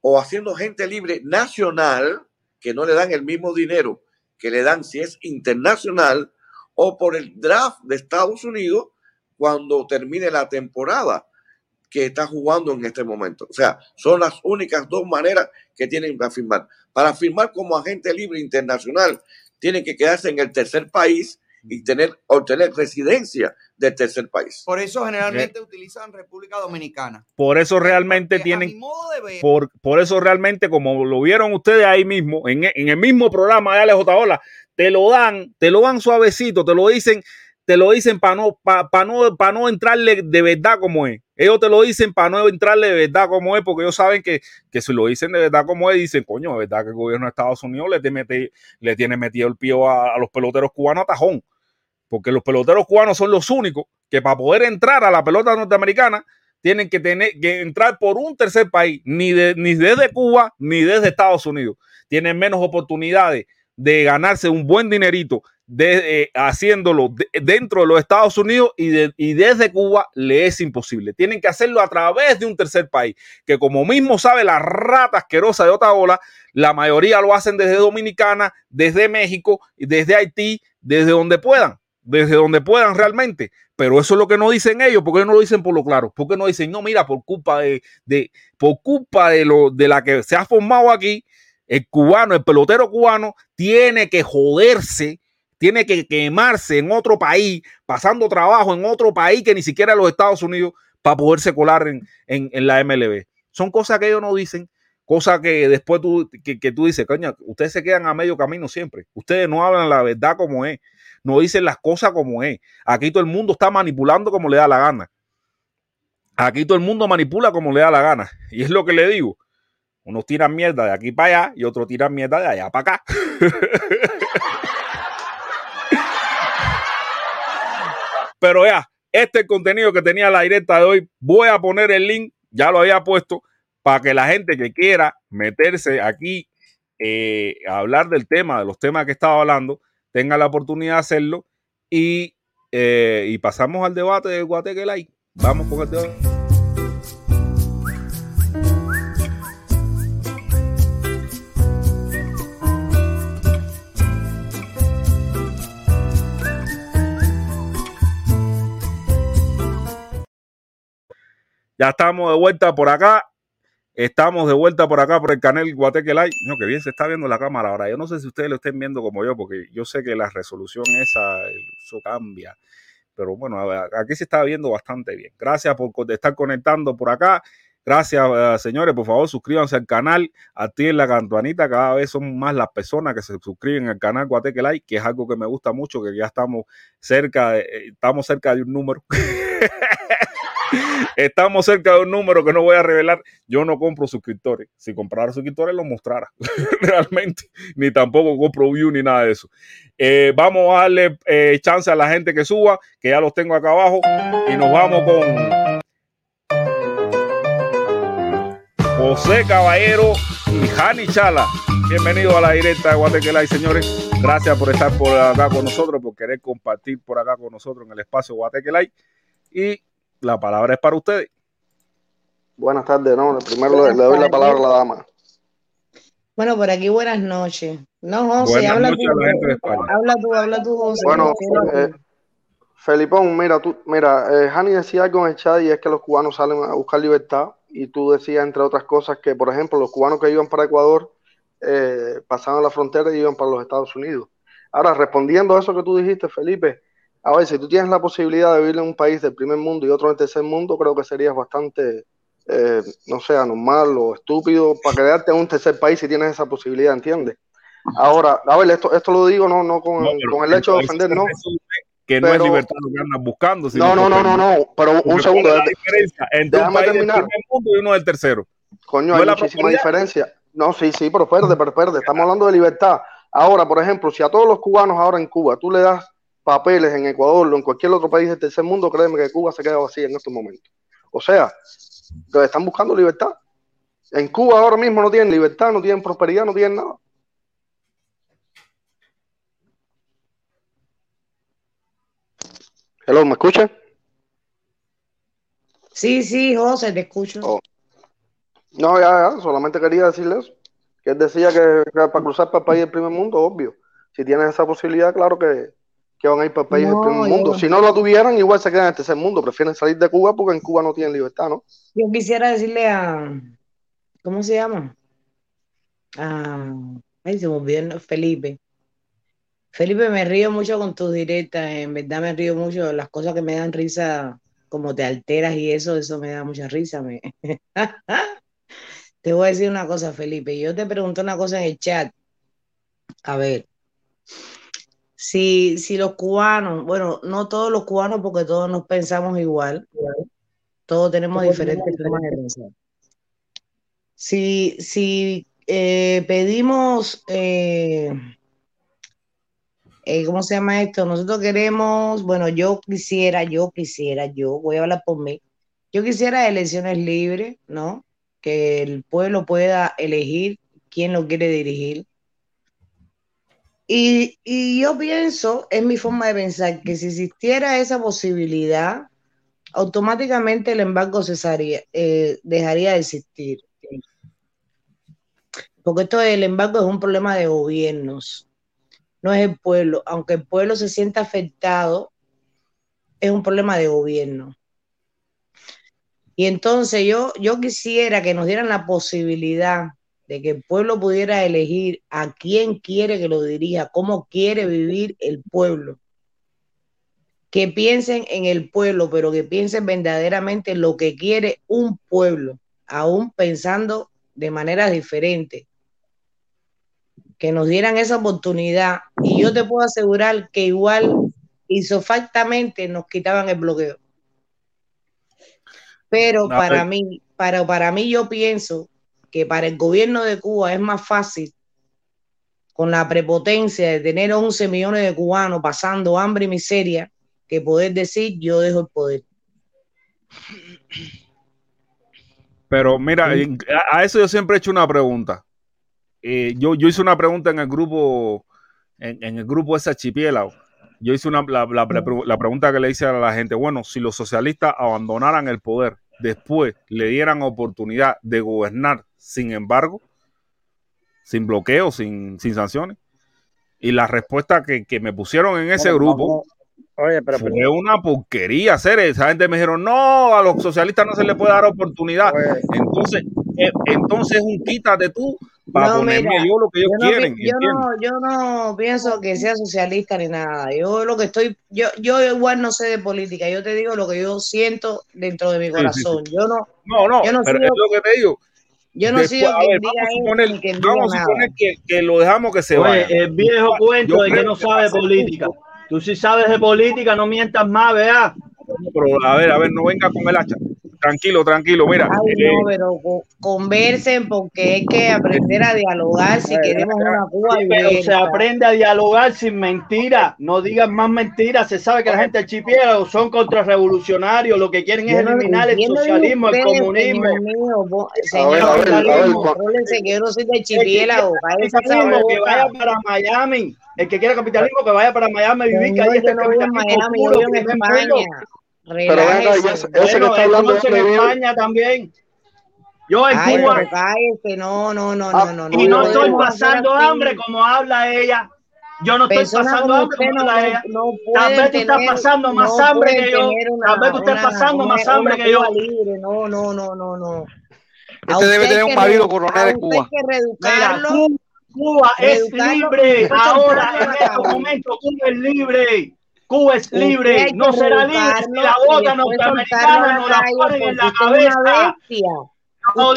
o haciendo gente libre nacional, que no le dan el mismo dinero que le dan si es internacional, o por el draft de Estados Unidos cuando termine la temporada que está jugando en este momento. O sea, son las únicas dos maneras que tienen para firmar. Para firmar como agente libre internacional, tienen que quedarse en el tercer país y tener obtener residencia del tercer país. Por eso generalmente utilizan República Dominicana. Por eso realmente tienen, por, por eso realmente, como lo vieron ustedes ahí mismo, en, en el mismo programa de Alex Ola, te lo dan, te lo dan suavecito, te lo dicen, te lo dicen para no, para no, para no entrarle de verdad como es. Ellos te lo dicen para no entrarle de verdad como es, porque ellos saben que, que si lo dicen de verdad como es, dicen, coño, de verdad que el gobierno de Estados Unidos le tiene, meti- le tiene metido el pie a, a los peloteros cubanos a tajón. Porque los peloteros cubanos son los únicos que para poder entrar a la pelota norteamericana tienen que tener que entrar por un tercer país, ni, ni desde Cuba ni desde Estados Unidos. Tienen menos oportunidades de ganarse un buen dinerito de, eh, haciéndolo de- dentro de los Estados Unidos y, de- y desde Cuba le es imposible. Tienen que hacerlo a través de un tercer país, que como mismo sabe la rata asquerosa de Otaola, la mayoría lo hacen desde Dominicana, desde México, desde Haití, desde donde puedan, desde donde puedan realmente. Pero eso es lo que no dicen ellos, porque no lo dicen por lo claro, porque no dicen, no, mira, por culpa de, de por culpa de lo de la que se ha formado aquí, el cubano, el pelotero cubano, tiene que joderse, tiene que quemarse en otro país, pasando trabajo en otro país que ni siquiera los Estados Unidos, para poderse colar en, en- la MLB. Son cosas que ellos no dicen, cosas que después tú, que, que tú dices, coño, ustedes se quedan a medio camino siempre. Ustedes no hablan la verdad como es, no dicen las cosas como es. Aquí todo el mundo está manipulando como le da la gana. Aquí todo el mundo manipula como le da la gana. Y es lo que le digo. Unos tiran mierda de aquí para allá y otros tiran mierda de allá para acá. <laughs> Pero ya, este es el contenido que tenía la directa de hoy. Voy a poner el link, ya lo había puesto, para que la gente que quiera meterse aquí eh, a hablar del tema, de los temas que estaba hablando, tenga la oportunidad de hacerlo. Eh, y, pasamos al debate de Guatequelay. Vamos con el debate. Ya estamos de vuelta por acá Estamos de vuelta por acá por el canal Guateque Live. No, que bien se está viendo la cámara ahora. Yo no sé si ustedes lo estén viendo como yo, porque yo sé que la resolución esa, eso cambia. Pero bueno, aquí se está viendo bastante bien. Gracias por estar conectando por acá. Gracias, eh, señores. Por favor, suscríbanse al canal, activen la campanita. Cada vez son más las personas que se suscriben al canal Guateque Like, que es algo que me gusta mucho, que ya estamos cerca, eh, estamos cerca de un número. <laughs> Estamos cerca de un número que no voy a revelar. Yo no compro suscriptores. Si comprara suscriptores, los mostrara <laughs> realmente. Ni tampoco compro view ni nada de eso. Eh, vamos a darle chance a la gente que suba, que ya los tengo acá abajo. Y nos vamos con José Caballero y Jani Chala. Bienvenido a la directa de Guatequelay, señores. Gracias por estar por acá con nosotros, por querer compartir por acá con nosotros en el espacio Guatequelay. Y la palabra es para ustedes. Buenas tardes, no. Primero le, doy la palabra a la dama. Bueno, por aquí buenas noches. No, José, habla, tú, habla tú, habla tú, José. Bueno, eh, Felipón, mira, tú, mira, eh, Jani decía algo en el chat y es que los cubanos salen a buscar libertad y tú decías, entre otras cosas, que, por ejemplo, los cubanos que iban para Ecuador eh, pasaban la frontera y iban para los Estados Unidos. Ahora, respondiendo a eso que tú dijiste, Felipe, a ver, si tú tienes la posibilidad de vivir en un país del primer mundo y otro en el tercer mundo, creo que serías bastante, eh, no sé, anormal o estúpido para quedarte en un tercer país si tienes esa posibilidad, ¿entiendes? Ahora, a ver, esto, esto lo digo no, no con, con el hecho de ofender, no que no es libertad lo que andan buscando. no, no, no, no, no, pero un segundo. La diferencia entre un país terminar. del primer mundo y uno del tercero. Coño, hay muchísima diferencia. No, sí, sí, pero espérate, pero espérate, estamos hablando de libertad. Ahora, por ejemplo, si a todos los cubanos ahora en Cuba tú le das papeles en Ecuador o en cualquier otro país del tercer mundo, créeme que Cuba se queda vacía en estos momentos. O sea, están buscando libertad. En Cuba ahora mismo no tienen libertad, no tienen prosperidad, no tienen nada. Hello, ¿me escucha? Sí, sí, José, te escucho. Oh. No, ya, ya, solamente quería decirle eso. Que él decía que, para cruzar para el país del primer mundo, obvio. Si tienes esa posibilidad, claro que, van a ir para el país del primer mundo. Si no lo tuvieran, igual se quedan en el tercer mundo. Prefieren salir de Cuba porque en Cuba no tienen libertad, ¿no? Yo quisiera decirle a. ¿Cómo se llama? A. Ay, se me olvidó Felipe. Felipe, me río mucho con tus directas, en verdad me río mucho, las cosas que me dan risa, como te alteras y eso, eso me da mucha risa. Me... <laughs> te voy a decir una cosa, Felipe, yo te pregunto una cosa en el chat. A ver, si, si los cubanos, bueno, no todos los cubanos porque todos nos pensamos igual, todos tenemos diferentes formas de pensar. Si, si eh, pedimos... Eh, eh, ¿cómo se llama esto? Nosotros queremos, bueno, yo quisiera, yo quisiera, yo voy a hablar por mí, yo quisiera elecciones libres, ¿no? Que el pueblo pueda elegir quién lo quiere dirigir. Y, yo pienso, es mi forma de pensar, que si existiera esa posibilidad, automáticamente el embargo cesaría, eh, dejaría de existir. Porque esto del embargo es un problema de gobiernos no es el pueblo. Aunque el pueblo se sienta afectado, es un problema de gobierno. Y entonces yo, yo quisiera que nos dieran la posibilidad de que el pueblo pudiera elegir a quién quiere que lo dirija, cómo quiere vivir el pueblo. Que piensen en el pueblo, pero que piensen verdaderamente en lo que quiere un pueblo, aún pensando de manera diferente que nos dieran esa oportunidad y yo te puedo asegurar que igual isofactamente nos quitaban el bloqueo. Pero para mí, para, para mí yo pienso que para el gobierno de Cuba es más fácil con la prepotencia de tener 11 millones de cubanos pasando hambre y miseria que poder decir yo dejo el poder. Pero mira, a eso yo siempre he hecho una pregunta. Eh, yo, yo hice una pregunta en el grupo, en, el grupo ese archipiélago. Yo hice una, la, pregunta que le hice a la gente, bueno, si los socialistas abandonaran el poder, después le dieran oportunidad de gobernar, sin embargo, sin bloqueo, sin, sin sanciones. Y la respuesta que, que me pusieron en ese grupo fue una porquería hacer. Esa gente me dijeron, no, a los socialistas no se les puede dar oportunidad. Oye. Entonces, eh, entonces un quítate tú para no, ponerme mira, yo lo que ellos yo quieren. Yo no, yo no pienso que sea socialista ni nada. Yo lo que estoy, yo, yo igual no sé de política, yo te digo lo que yo siento dentro de mi corazón. Yo no, no, no, yo no pero que te digo. Yo no Después, sé vamos, que vamos a suponer, que, que, lo dejamos que se Oye, vaya. El viejo cuento de que no sabe política. Tú sí sabes de política, no mientas más, vea. Pero a ver, a ver, no venga con el hacha tranquilo, tranquilo, mira. No, eh, pero conversen porque hay que aprender a dialogar si eh, queremos eh, una Cuba. Pero se aprende a dialogar sin mentira, no digan más mentiras, se sabe que la gente chipiera son contrarrevolucionarios, lo que quieren es eliminar el socialismo, el comunismo. Señor, a ver, que no soy de chipiela vaya para Miami, el que quiera capitalismo que vaya para Miami a vivir, que ahí está el capitalismo en pero venga, ese, ese bueno, que está hablando es en España también. Yo en Ay, Cuba. Cállate. No, no, no, ah, no, no. Y no, no estoy pasando hambre como habla ella. Yo no Persona estoy pasando hambre como habla ella. No Tal vez tú estás pasando más hambre que yo. Tal vez tú estás pasando más hambre que yo. No, no, no, no, no. Este debe tener un marido coronel de Cuba. Mira, Cuba, Cuba es libre. Ahora, en estos momentos, Cuba es libre. Cuba es libre, no será libre si la bota norteamericana no la ponen en la cabeza. No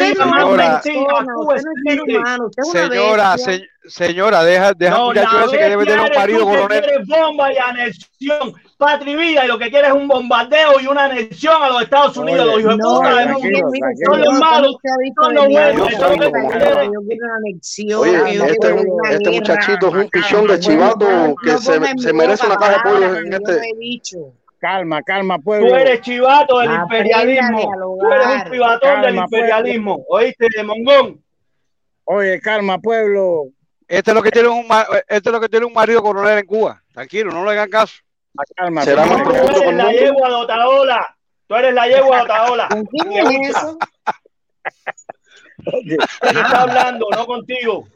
Cuba es libre. Señora, señora, deja, deja no, que debe tener un marido coronel. bomba y anexión patria y vida, y lo que quiere es un bombardeo y una anexión a los Estados Unidos. Los son los malos, son los buenos. este, este muchachito es un pichón de chivato que se, merece una caja de pollo en este calma, calma, pueblo. Tú eres chivato del imperialismo. Tú eres un chivatón del imperialismo. ¿Oíste, de Mongón? Oye, calma, pueblo. Este es lo que tiene un, este es lo que tiene un marido coronel en Cuba. Tranquilo, no le hagan caso. Ah, calma, será más profundo con la yegua de Otaola. Tú eres la yegua de Otaola. ¿Con quién es eso? está hablando, no contigo.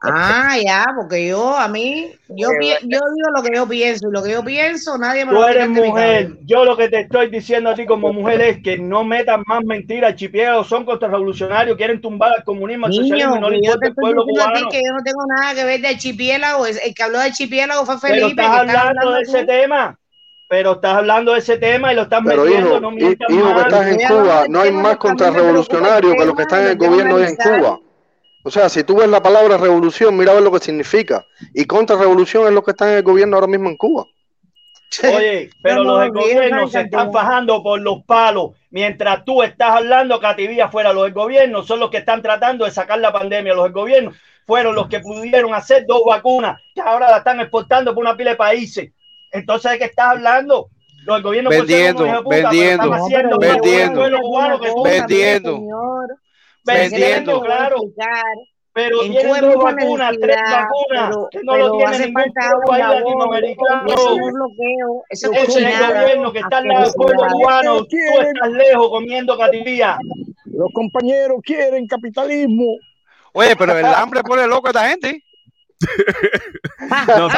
Ah, ya, porque yo, a mí, yo, yo digo lo que yo pienso y lo que yo pienso, nadie me lo Tú eres mujer. Yo lo que te estoy diciendo a ti como mujer es que no metan más mentiras. Chipieros son contrarrevolucionarios, quieren tumbar al comunismo, al socialismo y no le importa el pueblo cubano. A ti que yo no tengo nada que ver de archipiélago. El que habló de archipiélago fue Felipe. Pero estás hablando, de ese tema pero estás hablando de ese tema y lo estás metiendo, hijo, no hijo estás en Cuba, no hay más contrarrevolucionarios que los que están en el gobierno hoy en Cuba. O sea, si tú ves la palabra revolución, mira a ver lo que significa. Y contrarrevolución es lo que está en el gobierno ahora mismo en Cuba. Oye, pero no, no, los gobiernos se están fajando por los palos. Mientras tú estás hablando, Cativía fuera los del gobierno, son los que están tratando de sacar la pandemia. Los del gobierno fueron los que pudieron hacer dos vacunas, que ahora la están exportando por una pila de países. Entonces, ¿de qué estás hablando? Los del gobierno vendiendo, vendiendo, vendiendo, vendiendo vendiendo, claro. Pero en tienen dos vacunas, tres vacunas, no lo tiene ningún país latinoamericano. Es bloqueo, Ese es el gobierno que está al lado del pueblo cubano. Tú estás lejos comiendo cativía. Los compañeros quieren capitalismo. Oye, pero el hambre pone loco a esta gente. no,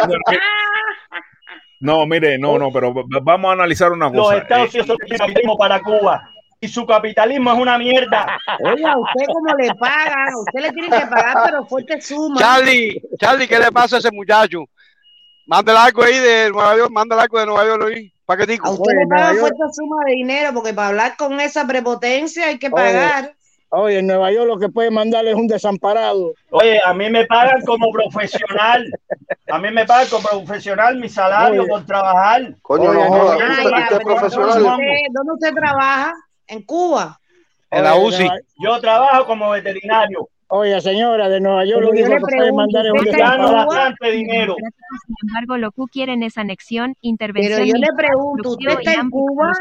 no, mire, no, no, pero vamos a analizar una cosa. Los Estados Unidos eh, son capitalismo para Cuba y su capitalismo es una mierda. Oiga, usted cómo le paga, usted le tiene que pagar, pero fuerte suma. Charlie, Charlie, ¿qué le pasa a ese muchacho? Mándale algo ahí de Nueva York, mándale algo de Nueva York, Luis. ¿Para qué A usted le paga fuerte suma de dinero, porque para hablar con esa prepotencia hay que pagar. Oye, en Nueva York lo que puede mandarle es un desamparado. Oye, a mí me pagan como profesional. A mí me pagan como profesional mi salario por trabajar. Coño, ¿Dónde usted trabaja? en Cuba. En la UCI. Yo trabajo como veterinario. Oye, señora de Nueva York, lo único que puede mandar es un bastante dinero. Sin embargo, lo que quieren es anexión, intervención. Pero yo le pregunto, ¿usted está en Cuba?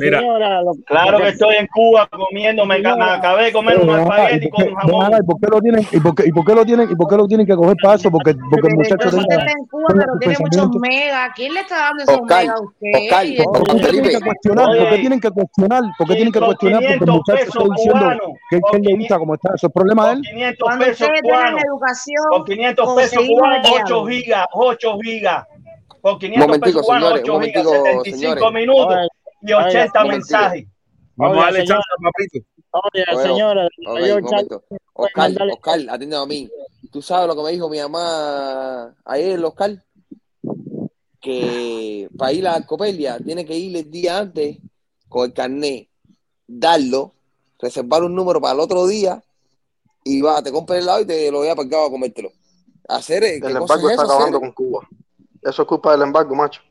Mira, señora, lo, claro que estoy en Cuba comiendo, me, acabé de comer un espagueti con jamón. ¿y, por qué lo tienen, y, por qué, ¿Y por qué lo tienen? ¿Y por qué lo tienen que coger paso? Porque, porque el muchacho pero usted está en Cuba, pero tiene muchos megas. ¿Quién le está dando esos megas a usted? ¿Por qué tienen que cuestionar? ¿Por qué tienen que cuestionar? ¿Por qué tienen que cuestionar? Porque el muchacho está diciendo que él le gusta como está. Eso problema de él? 500 Cuando pesos cubanos. educación, Con 500 pesos cubanos, el 8 diálogo. gigas, 8 gigas. con 500 Momentico, pesos cubanos, señores, 8 un gigas, momentico, 75 señores. minutos Oye, y oye, 80 un momentico. mensajes. Vamos Oye, a darle chance, papito. Oye, Oye, señora, momento. puede Oscar, Oscar, atiéndeme a mí. ¿Tú sabes lo que me dijo mi mamá ayer, Oscar? Que para ir a la Copelia tiene que ir el día antes con el carnet, darlo, reservar un número para el otro día y va, te compras el helado y te lo voy a aparcar a comértelo. Hacer, ¿qué El cosa embargo es está eso, acabando con Cuba. Eso es culpa del embargo, macho.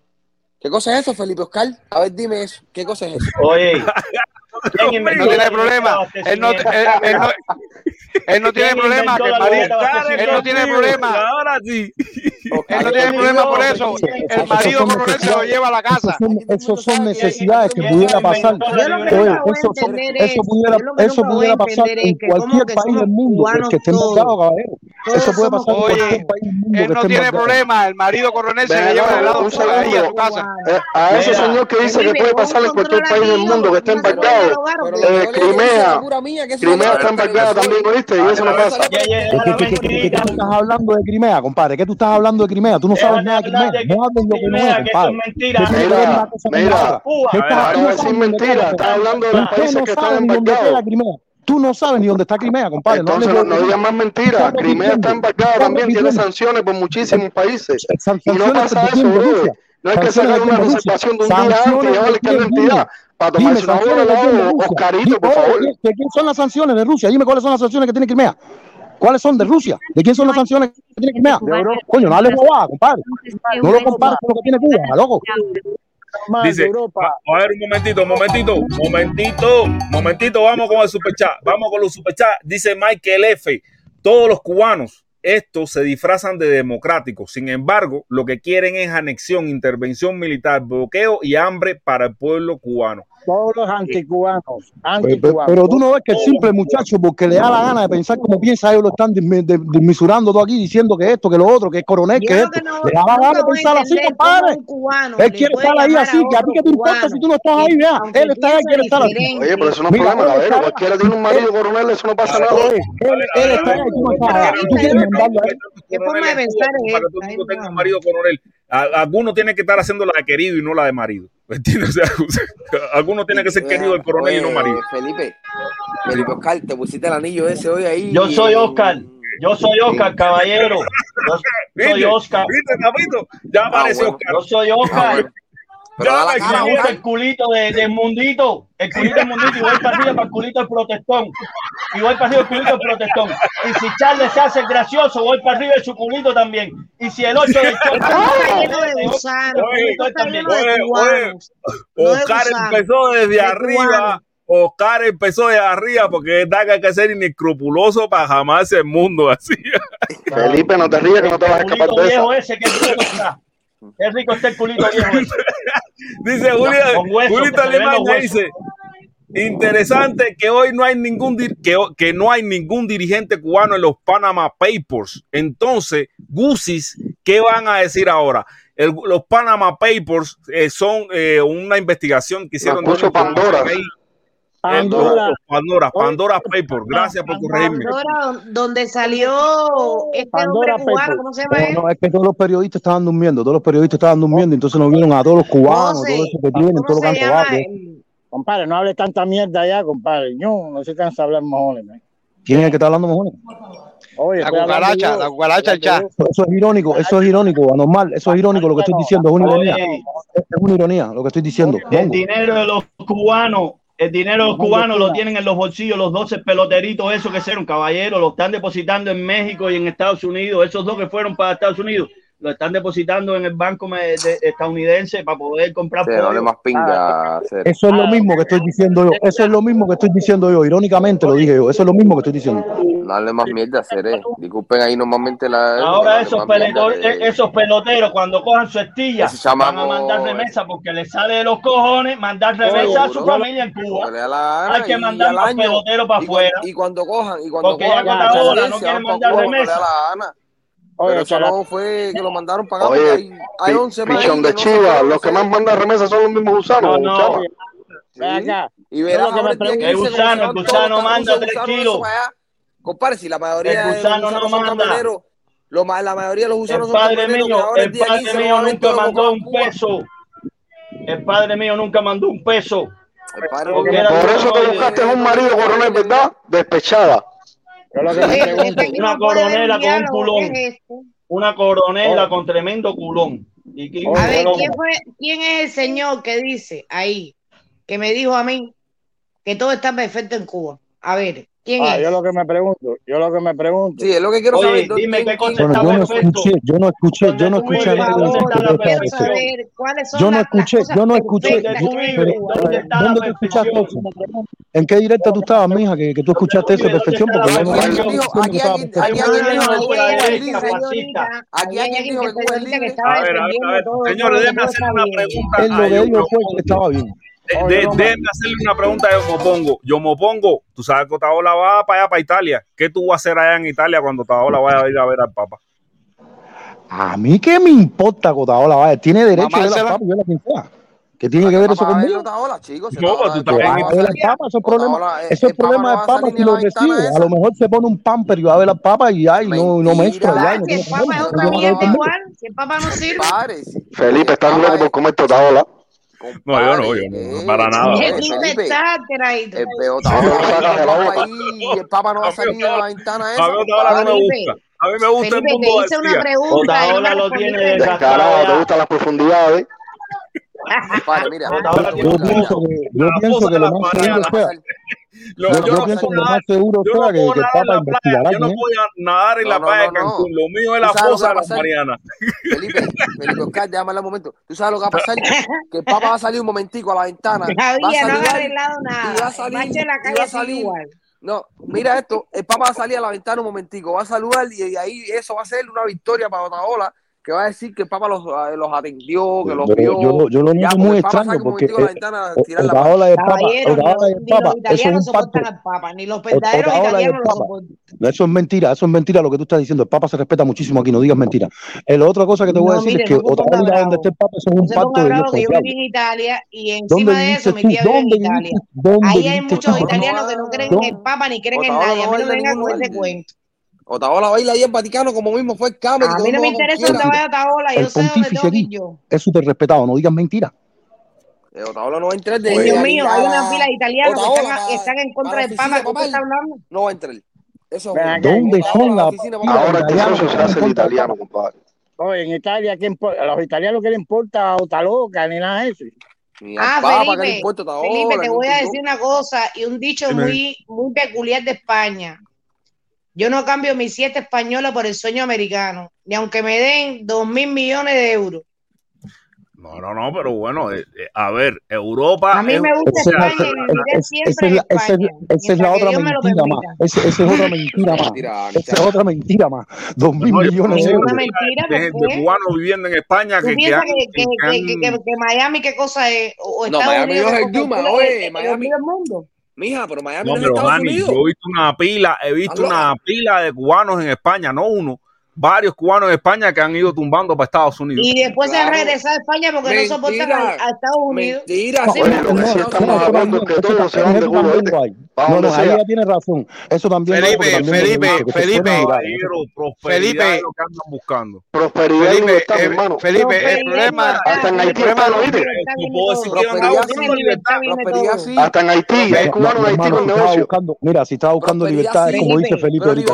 ¿Qué cosa es eso, Felipe Oscar? A ver, dime eso. ¿Qué cosa es eso? Oye, <laughs> ¿quién no tiene problema. Él no, él, él no, él no tiene ¿Quién problema. Que el marido, él no tiene problema. Ahora sí. Él no tiene problema por eso. El marido coronel se lo lleva a la casa. Esos son, necesidades que pudiera pasar. Lo eso, eso es, pudiera, lo eso pudiera pasar en cualquier país del mundo que- esté caballero. Todos Eso puede pasar en Oye, cualquier país del mundo que Él no tiene problema. El marido coronel se le lleva un ahí a su casa. Eh, a ese Mira, señor que dice que puede pasar en cualquier país del mundo que esté lo que Eh, Crimea, Crimea está a embargada también, ¿oíste? Y eso no pasa. ¿Qué, tú estás hablando de Crimea, compadre? ¿Qué tú estás hablando de Crimea? Tú no sabes nada de Crimea. de No que no Crimea, que eso es mentira. Que que Mira, mira. Que tú no no decir sabes ni dónde mentira, está estás hablando de los países no que están. Crimea. Tú no sabes ni dónde está Crimea, compadre. Entonces no, de- no digan más mentiras. Crimea está Estás también, tiene sanciones por muchísimos países. Y no pasa de eso, de. Rusia. No hay que sacar de una de reservación de un día antes y de llevarle identidad dime. para tomarse una al de de. Oscarito, por favor. ¿de ¿de quién son las sanciones de Rusia? Dime cuáles son las sanciones que tiene Crimea. ¿Cuáles son de Rusia? ¿De quién son las sanciones que tiene Crimea? Coño, no hables compadre. No lo compares con lo que tiene Cuba, loco. Dice, a ver un momentito, un momentito, momentito, momentito, vamos con el superchat, vamos con los superchats. Dice Michael F. Todos los cubanos, estos se disfrazan de democráticos. Sin embargo, lo que quieren es anexión, intervención militar, bloqueo y hambre para el pueblo cubano. Todos los anticubanos, Pero, pero- anticubanos. pero tú no ves que el simple muchacho, porque le da la gana de pensar como piensa, ellos lo están desmisurando todo aquí, diciendo que esto, que lo otro, que es coronel, que esto. no- le da la gana de a pensar así, compadre. Él quiere estar ahí así, a que a ti que te importa cubano si tú no estás ahí, vea. Él está ahí, quiere estar así. Oye, pero eso no es Mira, problema, él está- Cualquiera tiene un marido coronel, eso no pasa nada. Él, él está ahí, tú no estás ahí. Tú quieres mandarlo ahí. ¿Qué forma de pensar es para que todo el mundo tenga un marido coronel. Alguno tiene que estar haciendo la de querido y no la de marido. ¿Me entiendes? <laughs> O sea, o sea, alguno tiene que ser querido el coronel y no Oye, marido. Felipe, Felipe Oscar, te pusiste el anillo ese hoy ahí. Yo soy Oscar. Yo soy Oscar, caballero. Yo <laughs> soy. Oscar. ¿Viste, papito? Ya apareció bueno. Oscar. Yo soy Oscar. Pero da la Ya, cara, el culito de, de mundito, el culito del mundito, y voy para arriba para el culito del protestón. Y voy para arriba el culito del protestón. Y si Charles se hace gracioso, voy para arriba de su culito también. Y si el 8 del <laughs> Oscar empezó desde de arriba. Oscar empezó de arriba porque hay que ser inescrupuloso para jamás el mundo así. <laughs> Felipe, no te rías que no te vas a escapar culito de viejo ese, que rico está. Qué rico está el culito viejo ese. <laughs> Dice Julio, Alimaña huesos. dice, interesante que hoy no hay ningún que, que no hay ningún dirigente cubano en los Panama Papers. Entonces, Gusis, ¿qué van a decir ahora? El- los Panama Papers eh, son eh, una investigación que hicieron puso Pandora. ahí. Pandora. Los Pandora, Pandora Papers. Gracias por corregirme. Pandora, donde salió este Pandora hombre cubano, Paper. ¿cómo se llama No, él? no, es que todos los periodistas estaban durmiendo, todos los periodistas estaban durmiendo, entonces nos vieron a todos los cubanos, José, todo eso que tienen, ¿Cómo todo lo que Compadre, no hable tanta mierda ya, compadre. No, no se cansa de hablar mojones, man. ¿Quién es el que está hablando mejor? Oye, La cucaracha, yo. la cucaracha el chat. Eso, es irónico, eso es irónico, anormal, eso es irónico lo que estoy diciendo, es una ironía. Es una ironía lo que estoy diciendo. el dinero de los cubanos, el dinero cubanos lo tienen en los bolsillos, los 12 peloteritos, esos que fueron caballeros, lo están depositando en México y en Estados Unidos, esos dos que fueron para Estados Unidos, lo están depositando en el banco me- de- estadounidense para poder comprar Sí, no hable pollo. más pinga, Cere. Eso es lo mismo que estoy diciendo yo, eso es lo mismo que estoy diciendo yo, irónicamente lo dije yo, eso es lo mismo que estoy diciendo. No hable más mierda, Cere. Disculpen ahí normalmente la. Ahora hable esos, de- peloteros cuando cojan su estilla van a mandar remesa porque les sale de los cojones mandar remesa a su familia en Cuba. gana Hay que mandar año- peloteros para afuera. Y cuando cojan, y cuando Porque cojan ya ahora no quieren mandar remesa. Oye, pero eso no fue que lo mandaron pagar. Oye, hay, hay 11 pichón de no Chivas, los que más mandan remesas son los mismos gusanos. No, no. Acá. Y verás, que me pregunto, el gusano, el gusano manda 3 kilos. Compadre, si la mayoría el gusano no manda. Lo la mayoría de los gusanos el padre mío, El padre mío nunca mandó un peso. El padre mío nunca mandó un peso. Por eso te buscaste un marido, coronel, ¿verdad? Despechada. Eh, una coronela con un culón. Una coronela oh. con tremendo culón. Oh. A ver, ¿quién es el señor que dice ahí, que me dijo a mí que todo está perfecto en Cuba? A ver, Ah. Yo lo que me pregunto, yo lo que me pregunto. Sí, es lo que quiero saber. Yo no escuché, yo no escuché, yo no escuché. Yo no escuché, yo no escuché. ¿Dónde escuchaste ¿En qué directa tú estabas, mija, que, que tú escuchaste eso perfección? Porque yo no Aquí alguien dijo que aquí que Señores, déjenme hacer una pregunta. Él lo fue que estaba bien. Oh, no hacerle una pregunta a Yomopongo. Yomopongo, tú sabes que Otaola va para allá, para Italia. ¿Qué tú vas a hacer allá en Italia cuando Otaola vaya a ir a ver al Papa? A mí qué me importa que Otaola vaya. Tiene derecho a ver al Papa y a la quincena. ¿Qué tiene que ver eso conmigo? No, tú también. Eso es problema, eso es problema del Papa si lo recibe. A lo mejor se pone un pamper y va a ver al Papa y ay, no, no menstrua. Si el Papa es otra mierda igual, si el Papa no sirve. Felipe, estás hablando como esto, Otaola. No, yo no, yo no, para nada. El peor el papa no va a salir de la ventana. A mí me gusta. A mí me gusta el mundo hice una pregunta. te gustan las profundidades. Mira, lo, yo, no pienso nadar, más seguro que, que está playa, Yo no voy nadar en la playa de Cancún. Lo mío es la fosa de las Marianas. Felipe, Felipe Oscar, déjame un momento. Tú sabes lo que va a pasar. Que el Papa va a salir un momentico a la ventana. <laughs> No ha arreglado nada. Va a la calle salir. No, mira esto, el Papa va a salir a la ventana un momentico, va a saludar y, ahí eso va a ser una victoria para otra Otaola que va a decir que el Papa los, ah, los atendió, que los vio. Yo, yo, yo lo único ya, muy extraño porque el, eh, ventana, eh, el, la ola del Papa, ola Papa, eso es un pacto. Ni los verdaderos italianos. Eso es mentira, eso es mentira lo que tú estás diciendo. El Papa se respeta muchísimo aquí, no digas mentira. La otra cosa que te voy a decir es que otra isla donde esté el Papa es un pacto de Dios. Yo viví en Italia y encima de eso mi tía vive en Italia. Ahí hay muchos italianos que no creen en el Papa ni creen en nadie. A mí no vengan con ese cuento. Otaola baila ahí en Vaticano como mismo fue el Cameron. A mí no me interesa dónde vaya Otaola, el yo sé pontífice aquí yo. es súper respetado, no digas mentiras. Eh, Otaola no va a entrar. De Dios mío, hay una fila de italianos que están, en contra de Pama, ¿cómo está hablando? No va a entrar. Eso es ¿Dónde son las Ahora eso se hace el italiano, compadre. No, en Italia, ¿qué a los italianos que le importa a Otaloca ni nada de eso. Ah, Papa, Felipe, te voy a decir una cosa y un dicho muy, muy peculiar de España. Yo no cambio mi siete española por el sueño americano, ni aunque me den dos mil millones de euros. No, no, no, pero bueno, eh, eh, a ver, Europa. A mí me gusta es, España es, y siempre es, España. Esa es la, otra mentira más. Esa es otra mentira más. Esa es otra mentira más. Dos mil millones de euros. De, de, cubanos viviendo en España. Que, que, que, que, Miami qué cosa es? O no, Miami es el Yuma, oye, Miami. El mundo. Mija, pero Miami no, no es pero Estados Dani, Unidos. Yo he visto una pila, he visto una pila de cubanos en España, no uno, varios cubanos en España que han ido tumbando para Estados Unidos. Y después se han a España porque no soportan a, Estados Unidos. Mentira, sí, bueno, de tiene razón. Eso también Felipe, Felipe, Felipe, Felipe, lo que andan buscando. Prosperidad Felipe, eh, hermano. Felipe, el problema hasta en Haití está lo. Hasta en Haití, en Haití con negocio. Mira, si estaba buscando libertad, como dice Felipe ahorita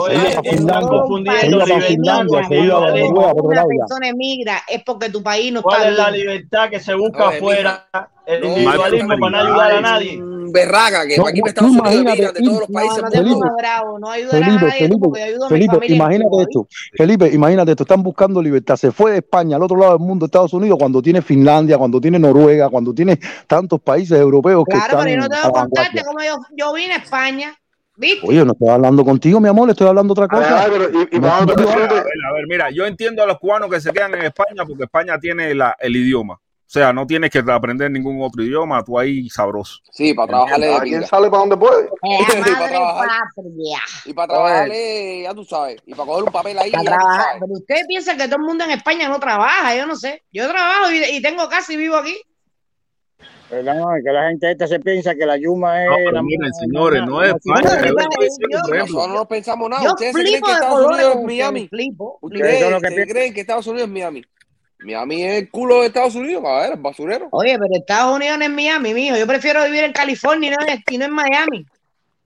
se iba por otro una persona emigra es porque tu país no ¿Cuál está es la libertad que se busca afuera? El individualismo para no ayudar a nadie. Berraga, que No, aquí en tú Estados Unidos de todos los países No a Felipe, a imagínate esto. Felipe, imagínate esto. Están buscando libertad. Se fue de España al otro lado del mundo, Estados Unidos, cuando tiene Finlandia, cuando tiene Noruega, cuando tiene tantos países europeos que Claro, están pero yo no a tengo que contarte cómo yo, yo vine a España. ¿Viste? Oye, no estoy hablando contigo, mi amor, le estoy hablando otra cosa. Pero, y, y No, A ver, fuiste? a ver, mira, yo entiendo a los cubanos que se quedan en España porque España tiene la- el idioma. O sea, no tienes que aprender ningún otro idioma, tú ahí sabroso. Sí, para trabajarle de ¿A quién sale para donde puede? Eh, y para trabajar, patria. y para trabajarle, ya tú sabes, y para coger un papel ahí, ya trabajar. Pero ustedes piensan que todo el mundo en España no trabaja, yo no sé. Yo trabajo y, y tengo casa y vivo aquí. No, que la gente esta se piensa que la Yuma es. No, pero la miren, señores, no es España. Nosotros no pensamos nada. Yo Ustedes se creen que Estados colores Unidos es Miami. flipo, lo Ustedes que se creen que Estados Unidos es Miami. Miami es el culo de Estados Unidos, caballero, el basurero. Oye, pero Estados Unidos no es Miami, mijo. Yo prefiero vivir en California y no en, y no en Miami.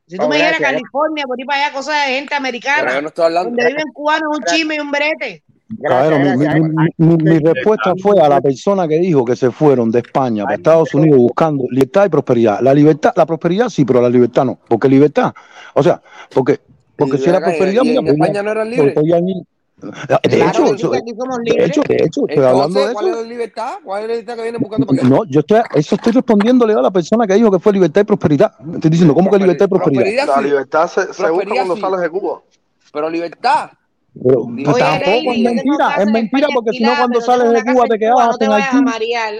Si tú Oh, me dijeras gracias. California, por ir para allá, cosas de gente Pero americana, yo no estoy hablando. donde viven cubanos, un chisme y un brete. Caballero, mi, mi- mi- mi- mi respuesta fue a la persona que dijo que se fueron de España para Estados Unidos buscando libertad y prosperidad. La libertad, la prosperidad sí, pero la libertad no. Porque libertad, o sea, porque, porque si era prosperidad, mira, en España no eran libres. podían ir- De Claro hecho, de libres. hecho, de hecho, estoy hablando de ¿cuál eso. es la libertad? ¿Cuál es la libertad que vienen buscando para acá? No, yo estoy, eso estoy respondiéndole a la persona que dijo que fue libertad y prosperidad. Estoy diciendo, ¿cómo que libertad y prosperidad? Prosperidad La sí. libertad se, se busca cuando sí. sales de Cuba. Pero libertad. Pero Oye, tampoco es mentira, es en mentira porque si no cuando sales de Cuba te no te en Haití. marear.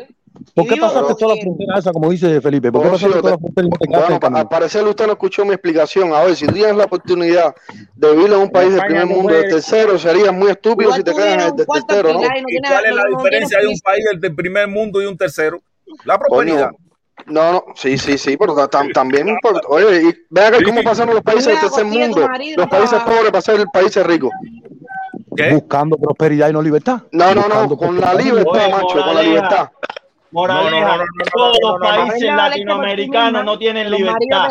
¿Por qué pasaste toda la frontera esa, como dice Felipe? ¿Por qué sí, pasaste toda la te- frontera y te bueno, al parecer usted no escuchó mi explicación. A ver, si tienes la oportunidad de vivir en un país del primer mundo del tercero, serías muy estúpido si te quedas en el tercero, ¿no? alquilado y no ¿Y tienes, cuál es la diferencia de un país del primer mundo y un tercero? La prosperidad. No, no, sí, sí, sí, pero ta- tam- también importa. Oye, y vea que cómo pasan los países del tercer a mundo, los países pobres para ser el países ricos. Buscando prosperidad y no libertad. No, no, no, con la libertad, Oye, macho, con la libertad. Moraleja, todos los países por latinoamericanos no tienen libertad.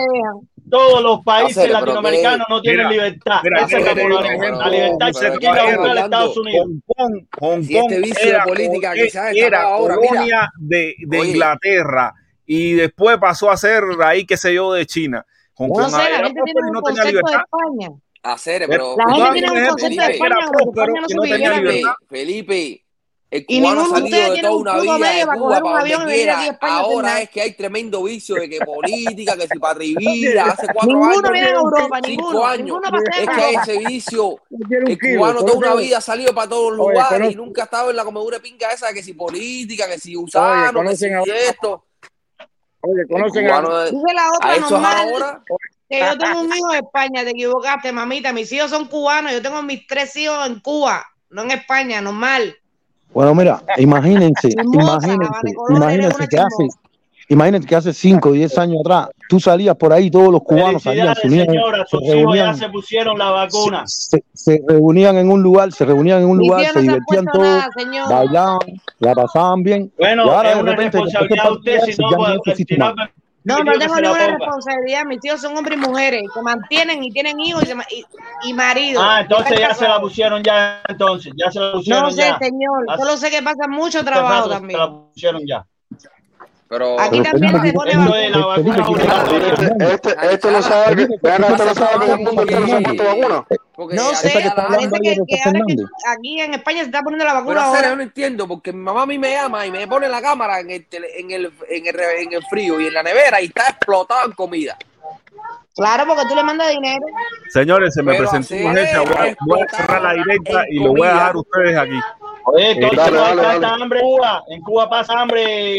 Todos los países latinoamericanos no tienen libertad. Esa es la libertad que en Estados Unidos. Hong Kong, Hong Si este Kong era, política que era colonia de. Inglaterra y después pasó a ser ahí, qué sé yo, de China. Hong No Kong sé, la gente tiene un no concepto de libertad. España. Hacer, Pero. La gente tiene un concepto de España no no Felipe, libertad. Felipe, el Y cubano ha salido ustedes de tiene toda un una vida de para Cuba para avión donde quiera. Ahora es que hay tremendo vicio de que política, que si patrivida, <laughs> hace cuatro Ninguno años, viene a Europa, cinco ninguno. años. Es que ese vicio. <laughs> El kilo, cubano toda una vida ha salido para todos los lugares y nunca ha estado en la comedura de pinga esa de que si política, que si Oye, usano, que si esto. Oye, conocen a, de- Dice la a otra normal ahora. que yo tengo un hijo de España, te equivocaste, mamita. Mis hijos son cubanos, yo tengo mis tres hijos en Cuba, no en España, normal. Bueno, mira, imagínense, <laughs> imagínense, imagínense una que hace, imagínense que hace 5 o 10 años atrás, tú salías por ahí, todos los cubanos salían, se unían, señora. se Sus hijos ya reunían, se pusieron la vacuna. se, se reunían en un lugar, se reunían en un lugar, se no se han divertían todos, nada, señor. bailaban, la pasaban bien. y Bueno, ahora es de una repente, responsabilidad de usted si no, ya no si no. No, no que tengo ninguna responsabilidad. Mis hijos son hombres y mujeres, se mantienen y tienen hijos y, y, y maridos. Ah, entonces ya se la pusieron ya, entonces, ya se la pusieron No sé, ya. señor. Solo sé que pasa mucho trabajo rato se también. la pusieron ya. Pero Aquí Pero también se pone vacuna. Este, este no sabe que, vean, este no sabe que el mundo entero se puesto vacunas. Porque No sé, parece que, ahora que aquí en España se está poniendo la vacuna Pero hacer, yo ahora. no entiendo, porque mi mamá a mí me llama y me pone la cámara en el, en el, en el, en el frío y en la nevera y está explotado en comida. Claro, porque tú le mandas dinero. Señores, se me Pero presentó urgencia. Voy a, voy a cerrar la directa y lo voy a dejar a ustedes aquí. Oye, entonces Dale, no hay dale, tanta dale. hambre en Cuba. En Cuba pasa hambre